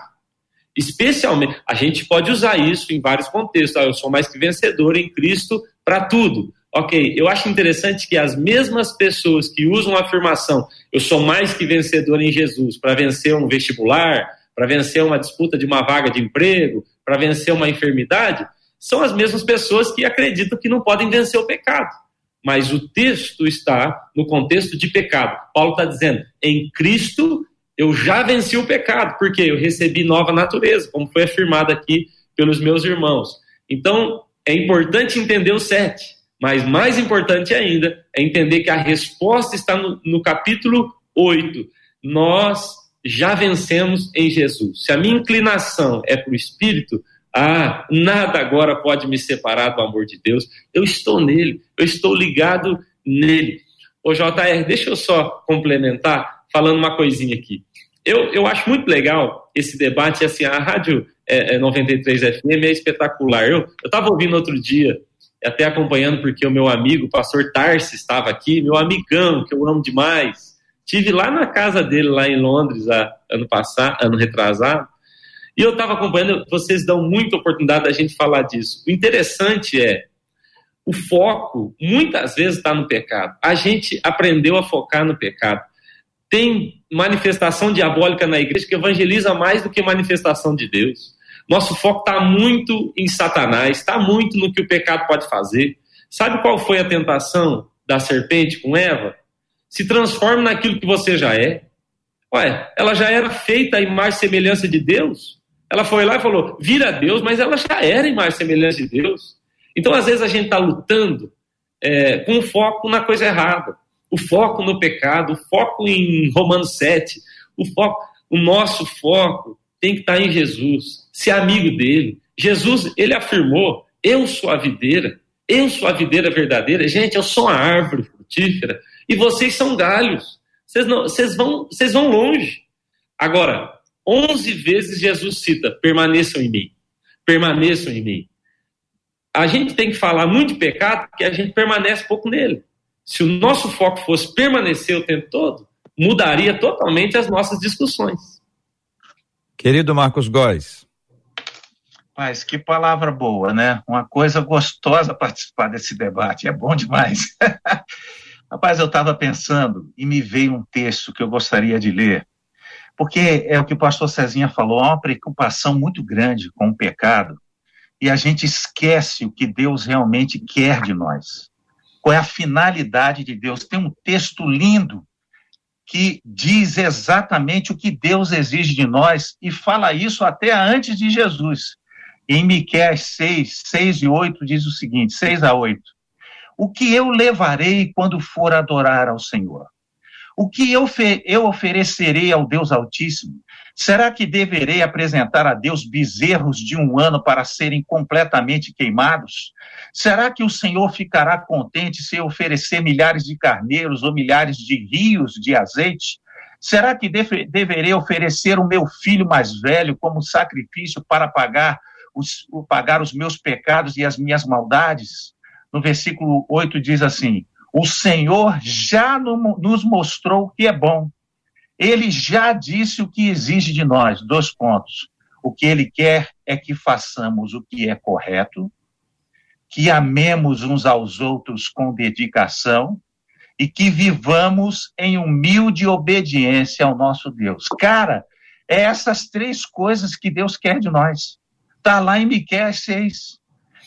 Especialmente, a gente pode usar isso em vários contextos. Ah, eu sou mais que vencedor em Cristo para tudo. Ok, eu acho interessante que as mesmas pessoas que usam a afirmação eu sou mais que vencedor em Jesus para vencer um vestibular, para vencer uma disputa de uma vaga de emprego, para vencer uma enfermidade, são as mesmas pessoas que acreditam que não podem vencer o pecado. Mas o texto está no contexto de pecado. Paulo está dizendo: em Cristo eu já venci o pecado, porque eu recebi nova natureza, como foi afirmado aqui pelos meus irmãos. Então, é importante entender o sete. Mas mais importante ainda é entender que a resposta está no, no capítulo 8. Nós já vencemos em Jesus. Se a minha inclinação é para o Espírito, ah, nada agora pode me separar do amor de Deus. Eu estou nele, eu estou ligado nele. Ô JR, deixa eu só complementar falando uma coisinha aqui. Eu, eu acho muito legal esse debate, assim, a Rádio é, é 93 FM é espetacular. Eu estava ouvindo outro dia, até acompanhando, porque o meu amigo, o pastor Tarsi, estava aqui, meu amigão, que eu amo demais. Tive lá na casa dele, lá em Londres, ano passado, ano retrasado, e eu estava acompanhando, vocês dão muita oportunidade da gente falar disso. O interessante é, o foco muitas vezes está no pecado. A gente aprendeu a focar no pecado. Tem manifestação diabólica na igreja que evangeliza mais do que manifestação de Deus. Nosso foco está muito em Satanás, está muito no que o pecado pode fazer. Sabe qual foi a tentação da serpente com Eva? Se transforme naquilo que você já é. Ué, ela já era feita a imagem semelhança de Deus. Ela foi lá e falou, vira Deus, mas ela já era imagem e semelhança de Deus. Então, às vezes, a gente está lutando é, com foco na coisa errada. O foco no pecado, o foco em Romanos 7, o, foco, o nosso foco tem que estar em Jesus, ser amigo dele. Jesus, ele afirmou: Eu sou a videira, eu sou a videira verdadeira. Gente, eu sou a árvore frutífera e vocês são galhos. Vocês, não, vocês, vão, vocês vão longe. Agora, 11 vezes Jesus cita: permaneçam em mim, permaneçam em mim a gente tem que falar muito de pecado porque a gente permanece pouco nele. Se o nosso foco fosse permanecer o tempo todo, mudaria totalmente as nossas discussões. Querido Marcos Góes. Mas que palavra boa, né? Uma coisa gostosa participar desse debate, é bom demais. Rapaz, eu estava pensando e me veio um texto que eu gostaria de ler, porque é o que o pastor Cezinha falou, há uma preocupação muito grande com o pecado, e a gente esquece o que Deus realmente quer de nós. Qual é a finalidade de Deus? Tem um texto lindo que diz exatamente o que Deus exige de nós e fala isso até antes de Jesus. Em Miqueias 6, 6 e 8 diz o seguinte, 6 a 8. O que eu levarei quando for adorar ao Senhor? O que eu, eu oferecerei ao Deus Altíssimo? Será que deverei apresentar a Deus bezerros de um ano para serem completamente queimados? Será que o Senhor ficará contente se eu oferecer milhares de carneiros ou milhares de rios de azeite? Será que deve, deverei oferecer o meu filho mais velho como sacrifício para pagar os, pagar os meus pecados e as minhas maldades? No versículo 8 diz assim: O Senhor já nos mostrou o que é bom ele já disse o que exige de nós, dois pontos. O que ele quer é que façamos o que é correto, que amemos uns aos outros com dedicação e que vivamos em humilde obediência ao nosso Deus. Cara, é essas três coisas que Deus quer de nós. Está lá em Miqueias 6.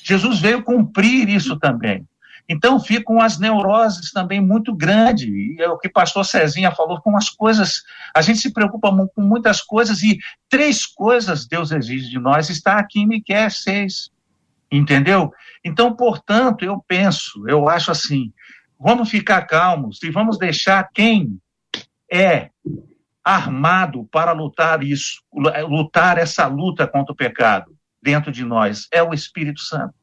Jesus veio cumprir isso também. Então ficam as neuroses também muito grandes. E é o que o pastor Cezinha falou, com as coisas, a gente se preocupa com muitas coisas e três coisas Deus exige de nós, está aqui em Miquel 6. Entendeu? Então, portanto, eu penso, eu acho assim, vamos ficar calmos e vamos deixar quem é armado para lutar isso, lutar essa luta contra o pecado dentro de nós, é o Espírito Santo.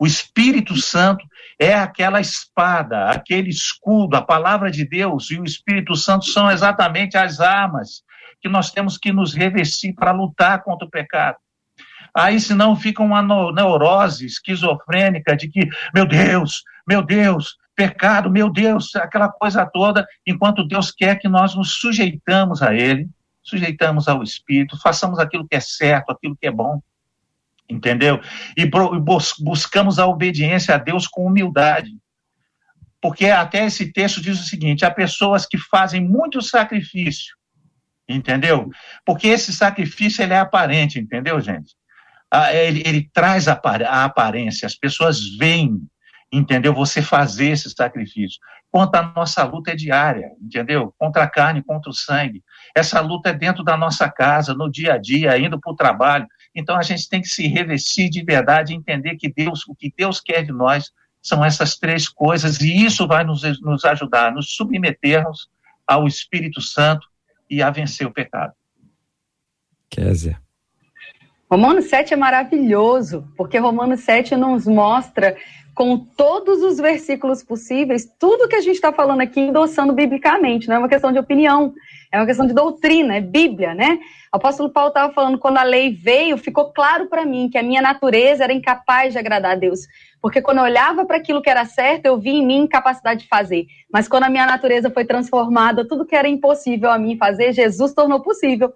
O Espírito Santo é aquela espada, aquele escudo, a palavra de Deus e o Espírito Santo são exatamente as armas que nós temos que nos revestir para lutar contra o pecado. Aí, senão, fica uma neurose esquizofrênica de que, meu Deus, meu Deus, pecado, meu Deus, aquela coisa toda, enquanto Deus quer que nós nos sujeitamos a Ele, sujeitamos ao Espírito, façamos aquilo que é certo, aquilo que é bom entendeu? E buscamos a obediência a Deus com humildade. Porque até esse texto diz o seguinte: há pessoas que fazem muito sacrifício, entendeu? Porque esse sacrifício ele é aparente, entendeu, gente? Ah, ele, ele traz a, aparência, as pessoas veem, entendeu? Você fazer esse sacrifício. Quanto a nossa luta é diária, entendeu? Contra a carne, contra o sangue. Essa luta é dentro da nossa casa, no dia a dia, indo para o trabalho, então a gente tem que se revestir de verdade e entender que Deus, o que Deus quer de nós são essas três coisas, e isso vai nos, nos ajudar a nos submetermos ao Espírito Santo e a vencer o pecado. Kézia. Romanos 7 é maravilhoso, porque Romanos 7 nos mostra com todos os versículos possíveis, tudo que a gente está falando aqui endossando biblicamente, não é uma questão de opinião, é uma questão de doutrina, é Bíblia, né? O apóstolo Paulo estava falando, quando a lei veio, ficou claro para mim que a minha natureza era incapaz de agradar a Deus. Porque quando eu olhava para aquilo que era certo, eu via em mim incapacidade de fazer. Mas quando a minha natureza foi transformada, tudo que era impossível a mim fazer, Jesus tornou possível.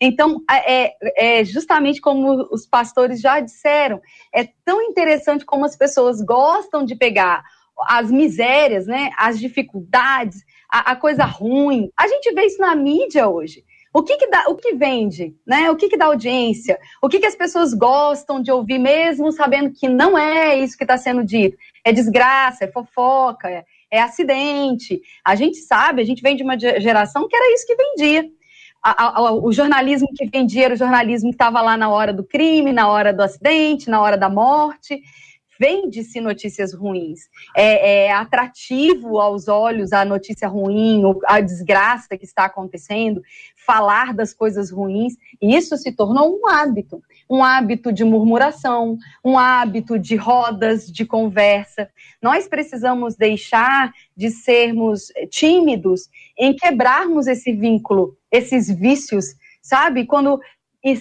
Então, é, é, justamente como os pastores já disseram, é tão interessante como as pessoas gostam de pegar as misérias, né, as dificuldades, a, a coisa ruim. A gente vê isso na mídia hoje. O que, que, dá, o que vende, né? O que, que dá audiência? O que, que as pessoas gostam de ouvir, mesmo sabendo que não é isso que está sendo dito? É desgraça, é fofoca, é, é, acidente. A gente sabe, a gente vem de uma geração que era isso que vendia. A, a, o jornalismo que vendia era o jornalismo que estava lá na hora do crime, na hora do acidente, na hora da morte vende-se notícias ruins. É, é, atrativo aos olhos a notícia ruim, a desgraça que está acontecendo, falar das coisas ruins. E isso se tornou um hábito. Um hábito de murmuração, um hábito de rodas de conversa. Nós precisamos deixar de sermos tímidos em quebrarmos esse vínculo, esses vícios sabe? Quando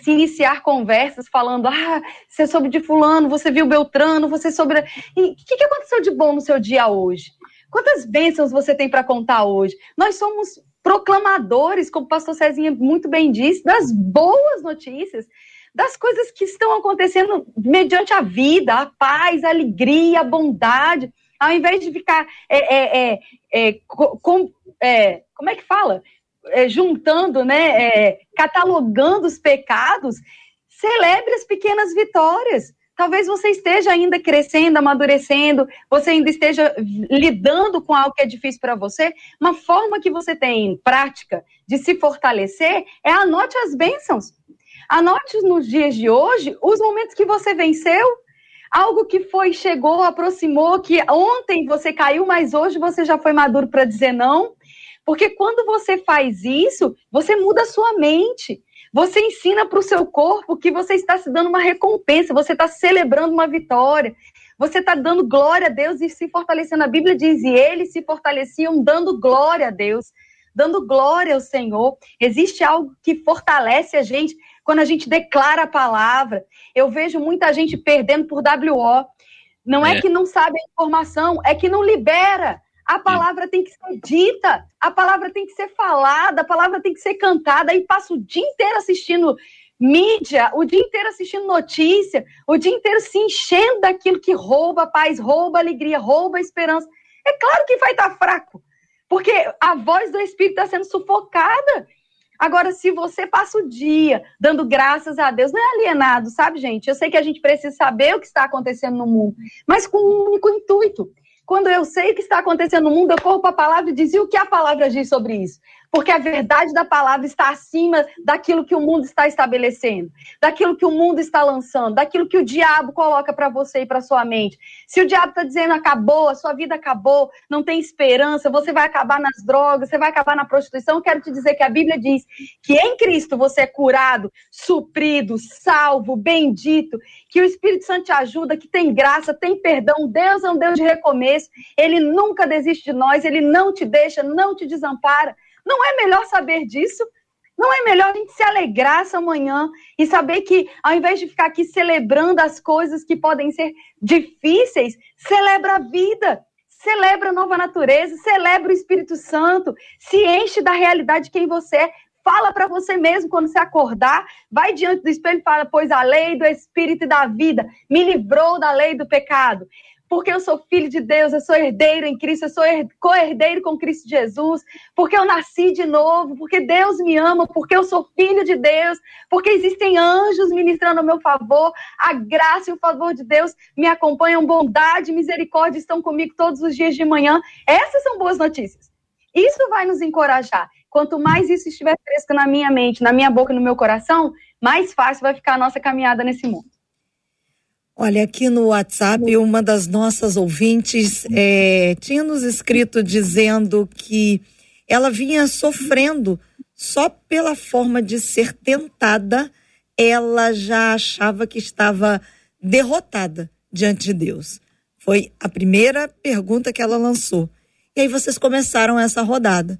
se iniciar conversas falando, ah, você soube de fulano, você viu Beltrano, você sobre... E o que, que aconteceu de bom no seu dia hoje? Quantas bênçãos você tem para contar hoje? Nós somos proclamadores, como o pastor Cezinha muito bem disse, das boas notícias, das coisas que estão acontecendo mediante a vida, a paz, a alegria, a bondade, ao invés de ficar é, é, é, é com, é, como é que fala? é, juntando, né, catalogando os pecados, celebre as pequenas vitórias. Talvez você esteja ainda crescendo, amadurecendo, você ainda esteja lidando com algo que é difícil para você. Uma forma que você tem em prática de se fortalecer é anote as bênçãos. Anote nos dias de hoje os momentos que você venceu, algo que foi, chegou, aproximou, que ontem você caiu, mas hoje você já foi maduro para dizer não. Porque quando você faz isso, você muda a sua mente. Você ensina para o seu corpo que você está se dando uma recompensa, você está celebrando uma vitória. Você está dando glória a Deus e se fortalecendo. A Bíblia diz: e eles se fortaleciam dando glória a Deus, dando glória ao Senhor. Existe algo que fortalece a gente quando a gente declara a palavra. Eu vejo muita gente perdendo por WO. Não é, é que não sabe a informação, é que não libera. A palavra tem que ser dita, a palavra tem que ser falada, a palavra tem que ser cantada. Aí passa o dia inteiro assistindo mídia, o dia inteiro assistindo notícia, o dia inteiro se enchendo daquilo que rouba paz, rouba alegria, rouba esperança. É claro que vai estar fraco, porque a voz do Espírito está sendo sufocada. Agora, se você passa o dia dando graças a Deus, não é alienado, sabe, gente? Eu sei que a gente precisa saber o que está acontecendo no mundo, mas com um único intuito: quando eu sei o que está acontecendo no mundo, eu corro para a palavra e dizia o que a palavra diz sobre isso porque a verdade da palavra está acima daquilo que o mundo está estabelecendo, daquilo que o mundo está lançando, daquilo que o diabo coloca para você e para sua mente. Se o diabo está dizendo acabou, a sua vida acabou, não tem esperança, você vai acabar nas drogas, você vai acabar na prostituição, quero te dizer que a Bíblia diz que em Cristo você é curado, suprido, salvo, bendito, que o Espírito Santo te ajuda, que tem graça, tem perdão. Deus é um Deus de recomeço, ele nunca desiste de nós, ele não te deixa, não te desampara. Não é melhor saber disso? Não é melhor a gente se alegrar essa manhã e saber que, ao invés de ficar aqui celebrando as coisas que podem ser difíceis, celebra a vida, celebra a nova natureza, celebra o Espírito Santo, se enche da realidade de quem você é. Fala para você mesmo quando você acordar, vai diante do espelho e fala: Pois a lei do Espírito e da vida me livrou da lei do pecado porque eu sou filho de Deus, eu sou herdeiro em Cristo, eu sou co-herdeiro com Cristo Jesus, porque eu nasci de novo, porque Deus me ama, porque eu sou filho de Deus, porque existem anjos ministrando ao meu favor, a graça e o favor de Deus me acompanham, bondade misericórdia estão comigo todos os dias de manhã. Essas são boas notícias. Isso vai nos encorajar. Quanto mais isso estiver fresco na minha mente, na minha boca no meu coração, mais fácil vai ficar a nossa caminhada nesse mundo. Olha, aqui no WhatsApp, uma das nossas ouvintes é, tinha nos escrito dizendo que ela vinha sofrendo só pela forma de ser tentada, ela já achava que estava derrotada diante de Deus. Foi a primeira pergunta que ela lançou. E aí vocês começaram essa rodada.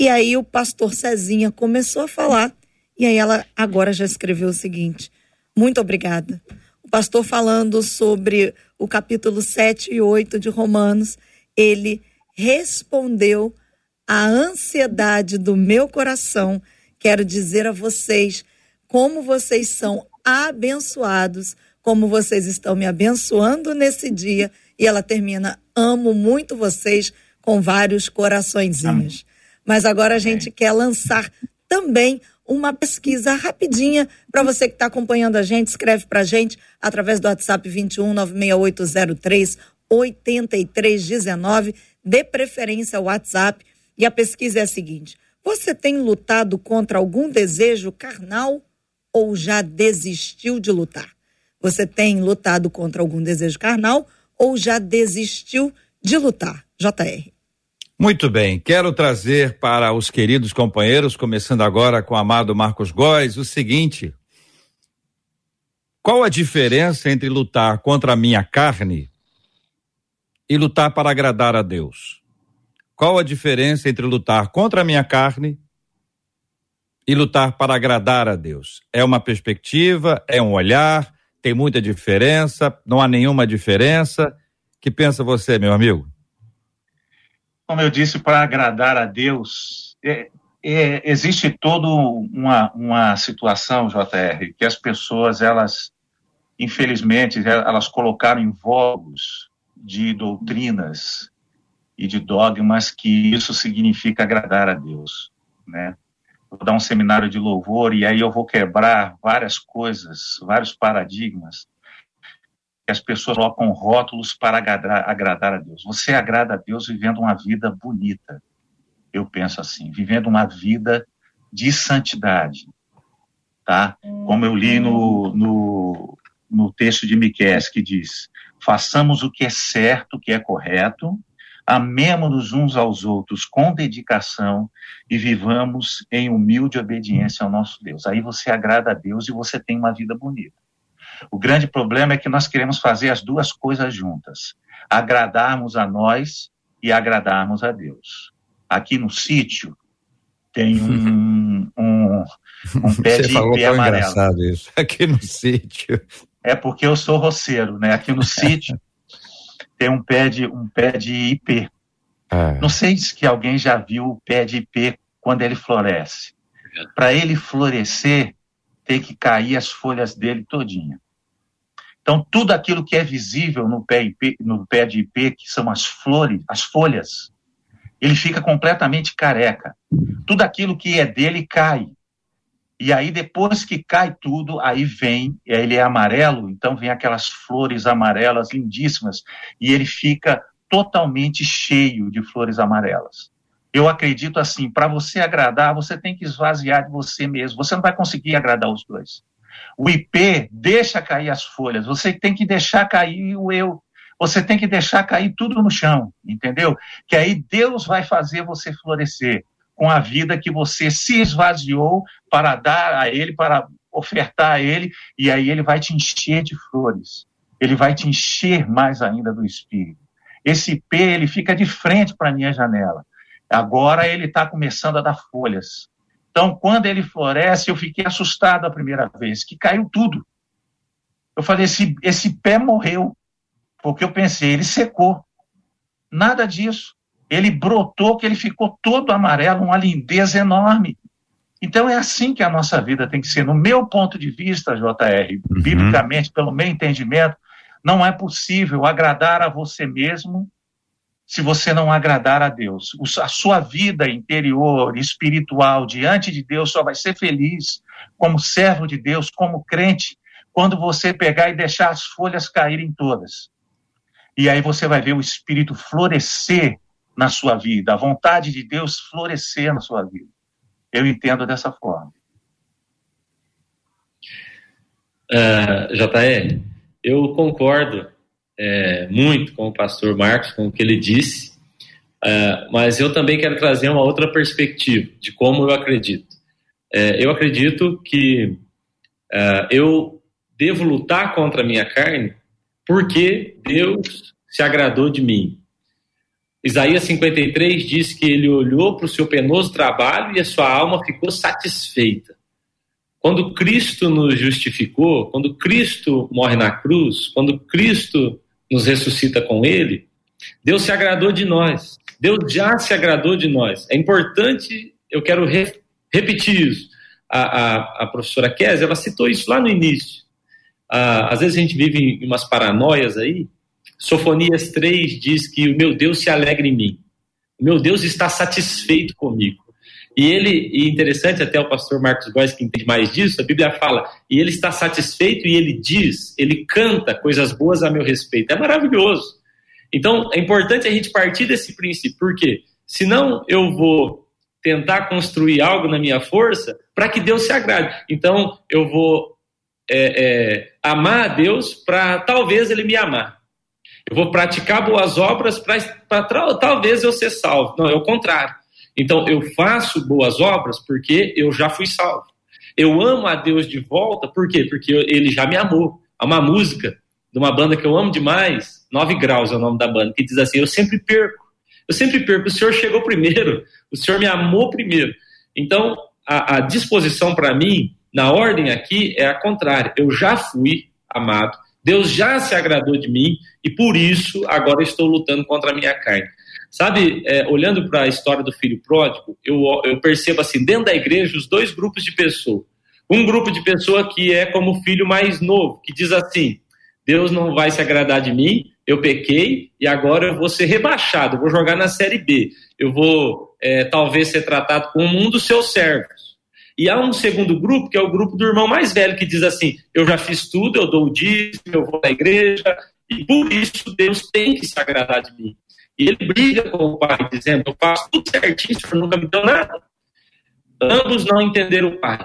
E aí o pastor Cezinha começou a falar. E aí ela agora já escreveu o seguinte: Muito obrigada. O pastor falando sobre o capítulo 7 e 8 de Romanos, ele respondeu à ansiedade do meu coração. Quero dizer a vocês como vocês são abençoados, como vocês estão me abençoando nesse dia. E ela termina: Amo muito vocês com vários coraçõezinhos. Mas agora a gente quer lançar também uma pesquisa rapidinha para você que está acompanhando a gente, escreve para a gente através do WhatsApp 21 96803 8319, dê preferência ao WhatsApp. E a pesquisa é a seguinte: você tem lutado contra algum desejo carnal ou já desistiu de lutar? Você tem lutado contra algum desejo carnal ou já desistiu de lutar? JR. Muito bem, quero trazer para os queridos companheiros, começando agora com o amado Marcos Góes, o seguinte: qual a diferença entre lutar contra a minha carne e lutar para agradar a Deus? Qual a diferença entre lutar contra a minha carne e lutar para agradar a Deus? É uma perspectiva, é um olhar, tem muita diferença, não há nenhuma diferença. Que pensa você, meu amigo? Como eu disse, para agradar a Deus, é, é, existe toda uma, uma situação, JR, que as pessoas, elas, infelizmente, elas colocaram em voos de doutrinas e de dogmas que isso significa agradar a Deus, né? Vou dar um seminário de louvor e aí eu vou quebrar várias coisas, vários paradigmas as pessoas colocam rótulos para agradar, agradar a Deus. Você agrada a Deus vivendo uma vida bonita. Eu penso assim, vivendo uma vida de santidade, tá? Como eu li no, no, no texto de Miqués, que diz, façamos o que é certo, o que é correto, amemos-nos uns aos outros com dedicação e vivamos em humilde obediência ao nosso Deus. Aí você agrada a Deus e você tem uma vida bonita. O grande problema é que nós queremos fazer as duas coisas juntas: agradarmos a nós e agradarmos a Deus. Aqui no sítio tem um, um, um pé Você de falou tão amarelo. engraçado isso. Aqui no sítio. É porque eu sou roceiro, né? Aqui no sítio tem um pé de um pé de ipê. Ah, Não sei se que alguém já viu o pé de ipê quando ele floresce. Para ele florescer, tem que cair as folhas dele todinha. Então, tudo aquilo que é visível no pé, IP, no pé de ipê, que são as flores, as folhas, ele fica completamente careca. Tudo aquilo que é dele cai. E aí, depois que cai tudo, aí vem, ele é amarelo, então vem aquelas flores amarelas lindíssimas, e ele fica totalmente cheio de flores amarelas. Eu acredito assim, para você agradar, você tem que esvaziar de você mesmo. Você não vai conseguir agradar os dois. O IP deixa cair as folhas, você tem que deixar cair o eu. Você tem que deixar cair tudo no chão, entendeu? Que aí Deus vai fazer você florescer com a vida que você se esvaziou para dar a Ele, para ofertar a Ele, e aí Ele vai te encher de flores. Ele vai te encher mais ainda do Espírito. Esse IP, ele fica de frente para a minha janela. Agora ele está começando a dar folhas. Então, quando ele floresce, eu fiquei assustado a primeira vez, que caiu tudo. Eu falei, esse, esse pé morreu. Porque eu pensei, ele secou. Nada disso. Ele brotou, que ele ficou todo amarelo, uma lindeza enorme. Então é assim que a nossa vida tem que ser. No meu ponto de vista, JR, Uhum. biblicamente, pelo meu entendimento, não é possível agradar a você mesmo se você não agradar a Deus. A sua vida interior, espiritual, diante de Deus, só vai ser feliz como servo de Deus, como crente, quando você pegar e deixar as folhas caírem todas. E aí você vai ver o Espírito florescer na sua vida, a vontade de Deus florescer na sua vida. Eu entendo dessa forma. Ah, JR, eu concordo é, muito com o pastor Marcos, com o que ele disse, ah, mas eu também quero trazer uma outra perspectiva de como eu acredito. É, eu acredito que ah, eu devo lutar contra a minha carne porque Deus se agradou de mim. Isaías 53 diz que ele olhou para o seu penoso trabalho e a sua alma ficou satisfeita. Quando Cristo nos justificou, quando Cristo morre na cruz, quando Cristo nos ressuscita com ele, Deus se agradou de nós. Deus já se agradou de nós. É importante, eu quero re, repetir isso. A, a, a professora Kézia, ela citou isso lá no início. Ah, às vezes a gente vive em umas paranoias aí. Sofonias 3 diz que o meu Deus se alegra em mim. O meu Deus está satisfeito comigo. E ele, e interessante até o pastor Marcos Góes que entende mais disso, a Bíblia fala, e ele está satisfeito e ele diz, ele canta coisas boas a meu respeito. É maravilhoso. Então, é importante a gente partir desse princípio, porque senão eu vou tentar construir algo na minha força para que Deus se agrade. Então, eu vou é, é, amar a Deus para talvez Ele me amar. Eu vou praticar boas obras para talvez eu ser salvo. Não, é o contrário. Então, eu faço boas obras porque eu já fui salvo. Eu amo a Deus de volta, por quê? Porque ele já me amou. Há uma música de uma banda que eu amo demais, Nove Graus é o nome da banda, que diz assim: Eu sempre perco. Eu sempre perco. O Senhor chegou primeiro. O Senhor me amou primeiro. Então, a, a disposição para mim, na ordem aqui, é a contrária. Eu já fui amado. Deus já se agradou de mim e por isso agora estou lutando contra a minha carne. Sabe, é, olhando para a história do filho pródigo, eu, eu percebo assim, dentro da igreja, os dois grupos de pessoas. Um grupo de pessoa que é como o filho mais novo, que diz assim: Deus não vai se agradar de mim, eu pequei e agora eu vou ser rebaixado, vou jogar na Série B, eu vou é, talvez ser tratado como um dos seus servos. E há um segundo grupo, que é o grupo do irmão mais velho, que diz assim: eu já fiz tudo, eu dou o dízimo, eu vou na igreja, e por isso Deus tem que se agradar de mim. E ele briga com o pai, dizendo: Eu faço tudo certinho, o senhor nunca me deu nada. Ambos não entenderam o pai,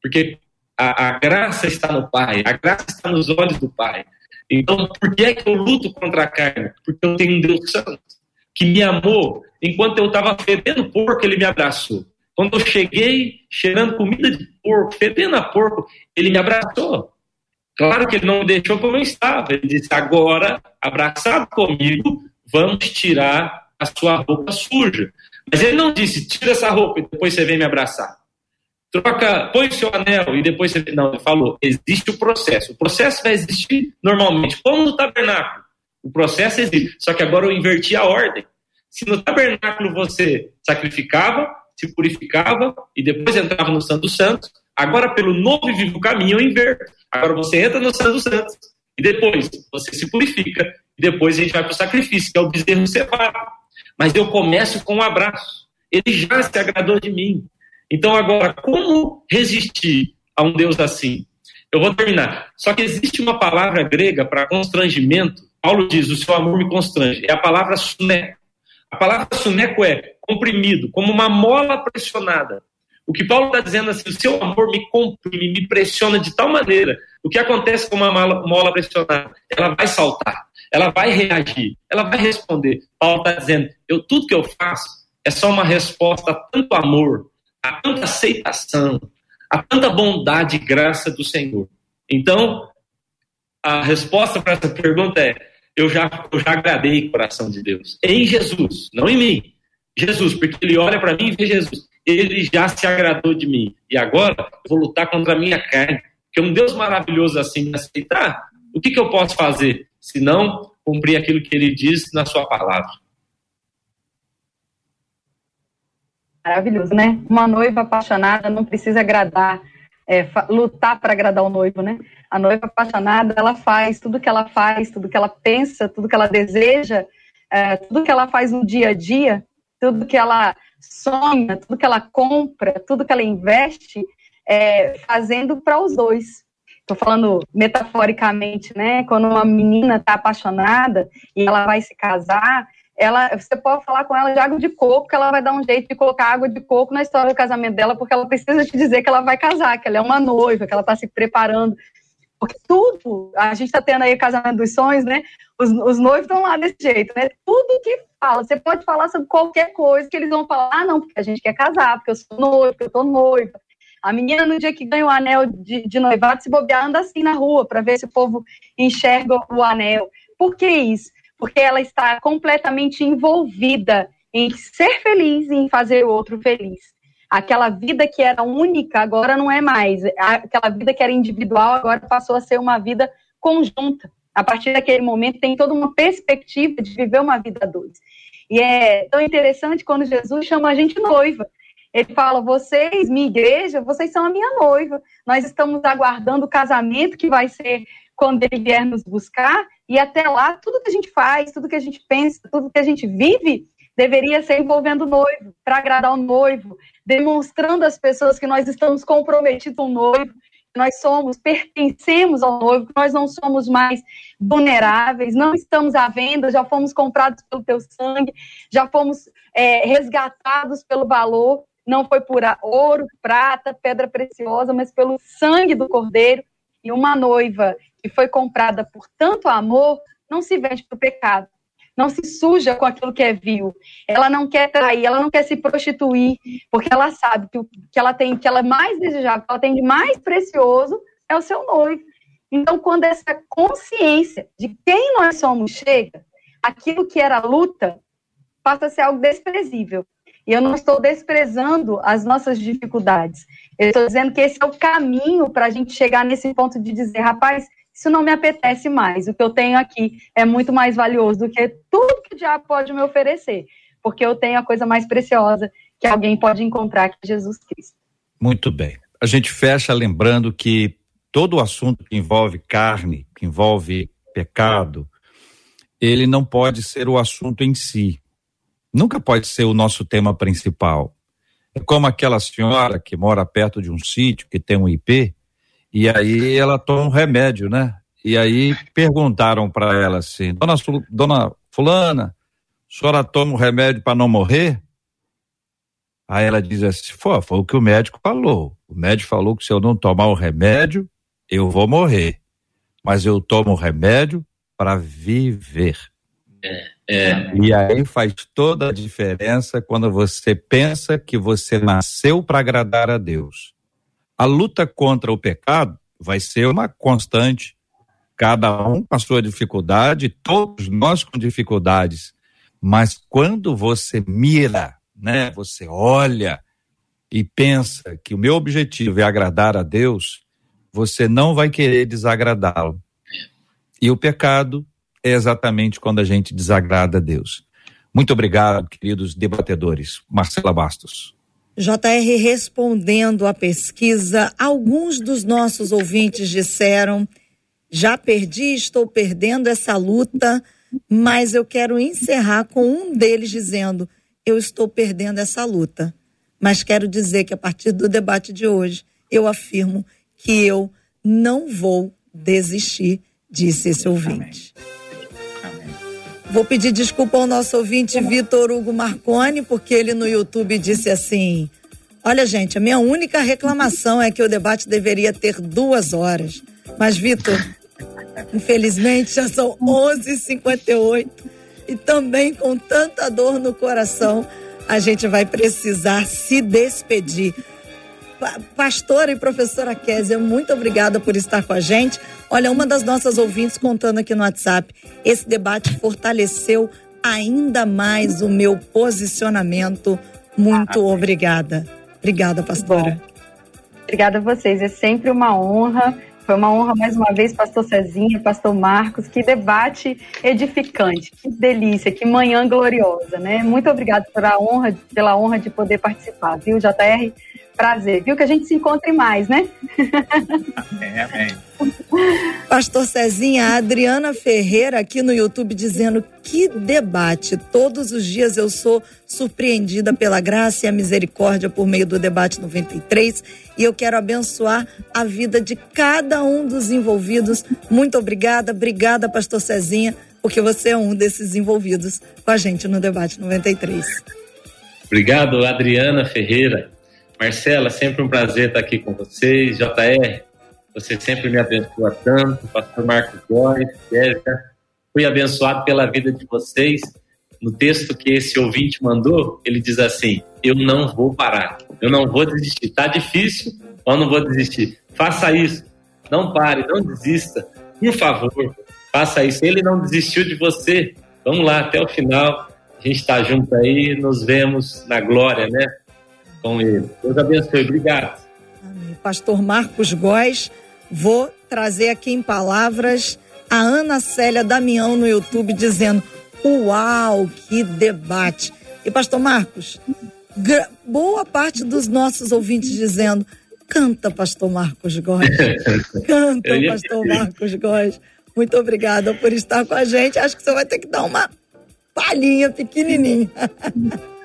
porque a, a graça está no pai, a graça está nos olhos do pai. Então, por que é que eu luto contra a carne? Porque eu tenho um Deus santo que me amou. Enquanto eu estava fedendo porco, ele me abraçou. Quando eu cheguei cheirando comida de porco, fedendo a porco, ele me abraçou. Claro que ele não me deixou como eu estava. Ele disse: agora, abraçado comigo, vamos tirar a sua roupa suja. Mas ele não disse, tira essa roupa e depois você vem me abraçar. Troca, põe o seu anel e depois você. Não, ele falou, existe o processo. O processo vai existir normalmente, como no tabernáculo. O processo existe. Só que agora eu inverti a ordem. Se no tabernáculo você sacrificava, se purificava e depois entrava no Santo Santos, agora pelo novo e vivo caminho eu inverto. Agora você entra no Santo Santos e depois você se purifica depois a gente vai para o sacrifício, que é o bezerro cevado. Mas eu começo com um abraço. Ele já se agradou de mim. Então, agora, como resistir a um Deus assim? Eu vou terminar. Só que existe uma palavra grega para constrangimento. Paulo diz: o seu amor me constrange. É a palavra suneco. A palavra suneco é comprimido, como uma mola pressionada. O que Paulo está dizendo assim, o seu amor me comprime, me pressiona de tal maneira. O que acontece com uma mola pressionada? Ela vai saltar ela vai reagir, ela vai responder. Paulo está dizendo: eu, tudo que eu faço é só uma resposta a tanto amor, a tanta aceitação, a tanta bondade e graça do Senhor. Então, a resposta para essa pergunta é: eu já, eu já agradei o coração de Deus. Em Jesus, não em mim. Jesus, porque ele olha para mim e vê Jesus. Ele já se agradou de mim. E agora eu vou lutar contra a minha carne. Porque um Deus maravilhoso assim me aceitar, o que, que eu posso fazer? Se não cumprir aquilo que ele diz na sua palavra. Maravilhoso, né? Uma noiva apaixonada não precisa agradar, é, lutar para agradar o noivo, né? A noiva apaixonada, ela faz tudo que ela faz, tudo que ela pensa, tudo que ela deseja, é, tudo que ela faz no dia a dia, tudo que ela sonha, tudo que ela compra, tudo que ela investe, é, fazendo para os dois. Estou falando metaforicamente, né? Quando uma menina está apaixonada e ela vai se casar, ela, você pode falar com ela de água de coco, que ela vai dar um jeito de colocar água de coco na história do casamento dela, porque ela precisa te dizer que ela vai casar, que ela é uma noiva, que ela está se preparando. Porque tudo, a gente está tendo aí o casamento dos sonhos, né? Os, os noivos estão lá desse jeito, né? Tudo que fala, você pode falar sobre qualquer coisa que eles vão falar, ah, não, porque a gente quer casar, porque eu sou noiva, porque eu tô noiva. A menina, no dia que ganha o anel de, de noivado, se bobear, anda assim na rua para ver se o povo enxerga o anel. Por que isso? Porque ela está completamente envolvida em ser feliz e em fazer o outro feliz. Aquela vida que era única agora não é mais. Aquela vida que era individual agora passou a ser uma vida conjunta. A partir daquele momento tem toda uma perspectiva de viver uma vida a dois. E é tão interessante quando Jesus chama a gente noiva. Ele fala: vocês, minha igreja, vocês são a minha noiva. Nós estamos aguardando o casamento que vai ser quando ele vier nos buscar. E até lá, tudo que a gente faz, tudo que a gente pensa, tudo que a gente vive, deveria ser envolvendo o noivo, para agradar o noivo, demonstrando às pessoas que nós estamos comprometidos com o noivo, que nós somos, pertencemos ao noivo, que nós não somos mais vulneráveis, não estamos à venda, já fomos comprados pelo teu sangue, já fomos é, resgatados pelo valor não foi por ouro, prata, pedra preciosa, mas pelo sangue do cordeiro. E uma noiva que foi comprada por tanto amor não se vende para o pecado, não se suja com aquilo que é vil. Ela não quer trair, ela não quer se prostituir, porque ela sabe que o que ela tem, que ela é mais desejável, que ela tem de mais precioso é o seu noivo. Então, quando essa consciência de quem nós somos chega, aquilo que era luta passa a ser algo desprezível. E eu não estou desprezando as nossas dificuldades. Eu estou dizendo que esse é o caminho para a gente chegar nesse ponto de dizer, rapaz, isso não me apetece mais. O que eu tenho aqui é muito mais valioso do que tudo que o diabo pode me oferecer. Porque eu tenho a coisa mais preciosa que alguém pode encontrar, que é Jesus Cristo. Muito bem. A gente fecha lembrando que todo o assunto que envolve carne, que envolve pecado, ele não pode ser o assunto em si nunca pode ser o nosso tema principal. É como aquela senhora que mora perto de um sítio que tem um IP, e aí ela toma um remédio, né? E aí perguntaram para ela assim: Dona, Dona Fulana, a senhora toma um remédio para não morrer? Aí ela diz assim: foi, foi o que o médico falou. O médico falou que se eu não tomar o remédio, eu vou morrer. Mas eu tomo o remédio para viver. É. É. E aí faz toda a diferença quando você pensa que você nasceu para agradar a Deus. A luta contra o pecado vai ser uma constante. Cada um com a sua dificuldade, todos nós com dificuldades. Mas quando você mira, né, você olha e pensa que o meu objetivo é agradar a Deus, você não vai querer desagradá-lo. E o pecado é exatamente quando a gente desagrada a Deus. Muito obrigado, queridos debatedores. Marcela Bastos. JR respondendo à pesquisa, alguns dos nossos ouvintes disseram: já perdi, estou perdendo essa luta, mas eu quero encerrar com um deles dizendo: eu estou perdendo essa luta. Mas quero dizer que a partir do debate de hoje, eu afirmo que eu não vou desistir, disse esse ouvinte. Amém. Vou pedir desculpa ao nosso ouvinte Vitor Hugo Marconi, porque ele no YouTube disse assim: Olha, gente, a minha única reclamação é que o debate deveria ter duas horas. Mas, Vitor, infelizmente já são 11h58 e também com tanta dor no coração, a gente vai precisar se despedir. Pastora e professora Kézia, muito obrigada por estar com a gente. Olha, uma das nossas ouvintes contando aqui no WhatsApp, esse debate fortaleceu ainda mais o meu posicionamento. Muito obrigada. Obrigada, pastora. Bom, obrigada a vocês. É sempre uma honra. Foi uma honra mais uma vez, pastor Cezinha, pastor Marcos. Que debate edificante, que delícia, que manhã gloriosa, né? Muito obrigada pela honra, pela honra de poder participar, viu, JR? Prazer, viu? Que a gente se encontre mais, né? Amém, amém. Pastor Cezinha, a Adriana Ferreira aqui no YouTube dizendo que debate. Todos os dias eu sou surpreendida pela graça e a misericórdia por meio do debate 93 e eu quero abençoar a vida de cada um dos envolvidos. Muito obrigada, obrigada, Pastor Cezinha, porque você é um desses envolvidos com a gente no debate 93. Obrigado, Adriana Ferreira. Marcela, sempre um prazer estar aqui com vocês. JR, você sempre me abençoa tanto. Pastor Marcos Góes, Jéssica, fui abençoado pela vida de vocês. No texto que esse ouvinte mandou, ele diz assim: Eu não vou parar, eu não vou desistir. Está difícil, Mas não vou desistir. Faça isso. Não pare, não desista. Por favor, faça isso. Ele não desistiu de você. Vamos lá, até o final. A gente está junto aí, nos vemos na glória, né? Com ele. Deus abençoe. Obrigado. Amém. Pastor Marcos Góes, vou trazer aqui em palavras a Ana Célia Damião no YouTube dizendo: Uau, que debate! E Pastor Marcos, boa parte dos nossos ouvintes dizendo: canta, Pastor Marcos Góes. Canta, Pastor Marcos Góes. Muito obrigada por estar com a gente. Acho que você vai ter que dar uma palhinha pequenininha.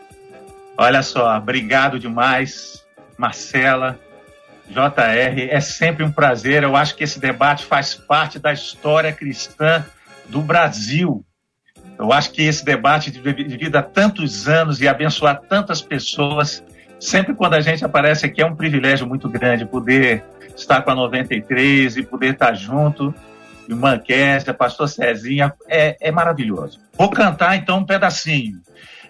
Olha só, obrigado demais, Marcela, JR. É sempre um prazer. Eu acho que esse debate faz parte da história cristã do Brasil. Eu acho que esse debate, devido a tantos anos e abençoar tantas pessoas, sempre quando a gente aparece aqui é um privilégio muito grande poder estar com a 93 e poder estar junto. Irmã Kézia, pastor Cezinha, é, é maravilhoso. Vou cantar então um pedacinho.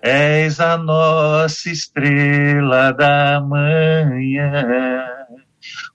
És a nossa estrela da manhã,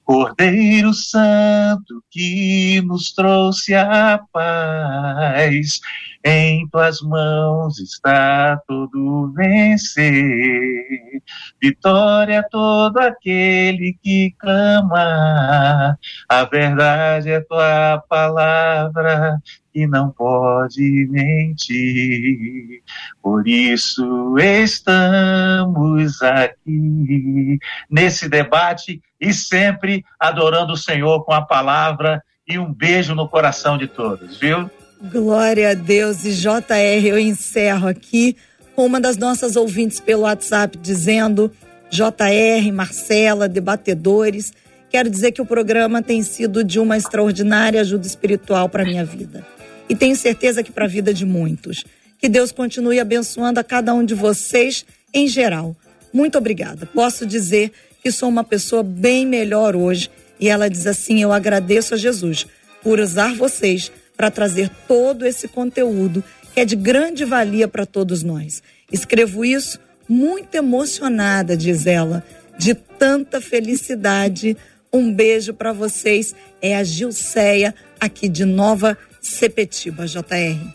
Cordeiro Santo que nos trouxe a paz em tuas mãos está todo vencer. Vitória a todo aquele que clama. A verdade é tua palavra que não pode mentir. Por isso estamos aqui nesse debate e sempre adorando o Senhor com a palavra e um beijo no coração de todos, viu? Glória a Deus. E JR, eu encerro aqui com uma das nossas ouvintes pelo WhatsApp dizendo: JR, Marcela, debatedores, quero dizer que o programa tem sido de uma extraordinária ajuda espiritual para minha vida. E tenho certeza que para a vida de muitos. Que Deus continue abençoando a cada um de vocês em geral. Muito obrigada. Posso dizer que sou uma pessoa bem melhor hoje. E ela diz assim: Eu agradeço a Jesus por usar vocês para trazer todo esse conteúdo que é de grande valia para todos nós. Escrevo isso muito emocionada, diz ela, de tanta felicidade. Um beijo para vocês. É a Gilceia, aqui de Nova Sepetiba, JR.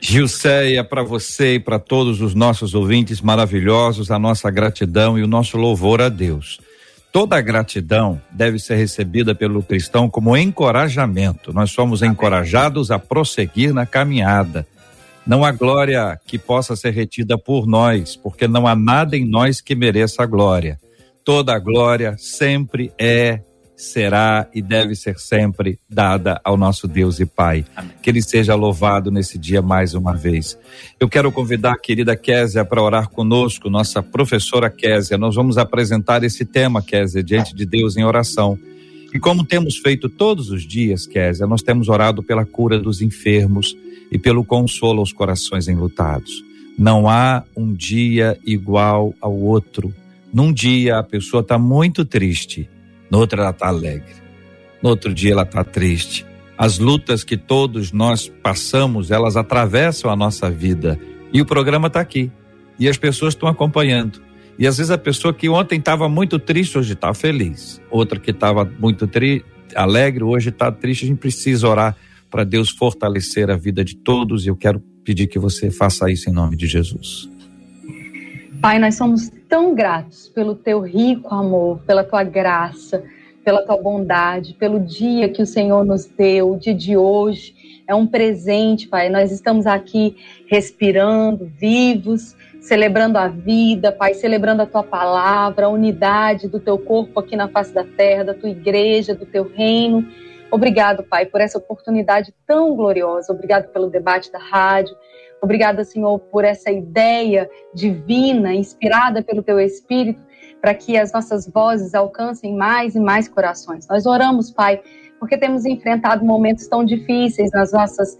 Gilceia, para você e para todos os nossos ouvintes maravilhosos, a nossa gratidão e o nosso louvor a Deus. Toda gratidão deve ser recebida pelo cristão como encorajamento. Nós somos encorajados a prosseguir na caminhada. Não há glória que possa ser retida por nós, porque não há nada em nós que mereça a glória. Toda a glória sempre é será e deve ser sempre dada ao nosso Deus e Pai. Amém. Que Ele seja louvado nesse dia mais uma vez. Eu quero convidar a querida Késia para orar conosco, nossa professora Késia. Nós vamos apresentar esse tema, Késia, diante de Deus em oração. E como temos feito todos os dias, Késia, nós temos orado pela cura dos enfermos e pelo consolo aos corações enlutados. Não há um dia igual ao outro. Num dia a pessoa está muito triste no outro ela está alegre, no outro dia ela está triste. As lutas que todos nós passamos, elas atravessam a nossa vida. E o programa está aqui. E as pessoas estão acompanhando. E às vezes a pessoa que ontem estava muito triste, hoje está feliz. Outra que estava muito tri alegre, hoje está triste. A gente precisa orar para Deus fortalecer a vida de todos. E eu quero pedir que você faça isso em nome de Jesus. Pai, nós somos tão gratos pelo teu rico amor, pela tua graça, pela tua bondade, pelo dia que o Senhor nos deu, o dia de hoje. É um presente, Pai. Nós estamos aqui respirando, vivos, celebrando a vida, Pai, celebrando a tua palavra, a unidade do teu corpo aqui na face da terra, da tua igreja, do teu reino. Obrigado, Pai, por essa oportunidade tão gloriosa. Obrigado pelo debate da rádio. Obrigada, Senhor, por essa ideia divina, inspirada pelo Teu Espírito, para que as nossas vozes alcancem mais e mais corações. Nós oramos, Pai, porque temos enfrentado momentos tão difíceis nas nossas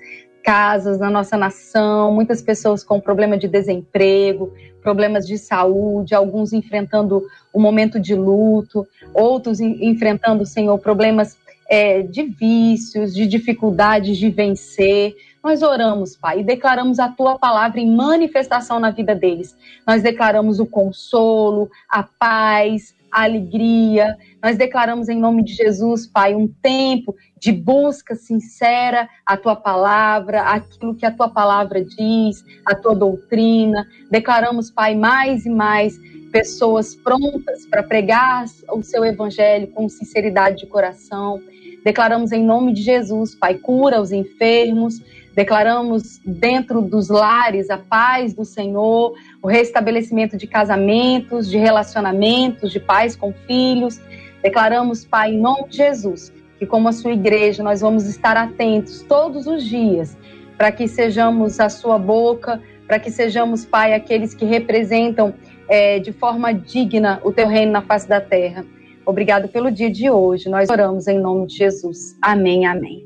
casas, na nossa nação, muitas pessoas com problema de desemprego, problemas de saúde, alguns enfrentando um momento de luto, outros enfrentando, Senhor, problemas é, de vícios, de dificuldades de vencer. Nós oramos, Pai, e declaramos a tua palavra em manifestação na vida deles. Nós declaramos o consolo, a paz, a alegria. Nós declaramos em nome de Jesus, Pai, um tempo de busca sincera à tua palavra, aquilo que a tua palavra diz, a tua doutrina. Declaramos, Pai, mais e mais pessoas prontas para pregar o seu evangelho com sinceridade de coração. Declaramos em nome de Jesus, Pai, cura os enfermos. Declaramos dentro dos lares a paz do Senhor, o restabelecimento de casamentos, de relacionamentos, de pais com filhos. Declaramos, Pai, em nome de Jesus, que como a sua igreja nós vamos estar atentos todos os dias para que sejamos a sua boca, para que sejamos, Pai, aqueles que representam é, de forma digna o teu reino na face da terra. Obrigado pelo dia de hoje. Nós oramos em nome de Jesus. Amém, amém.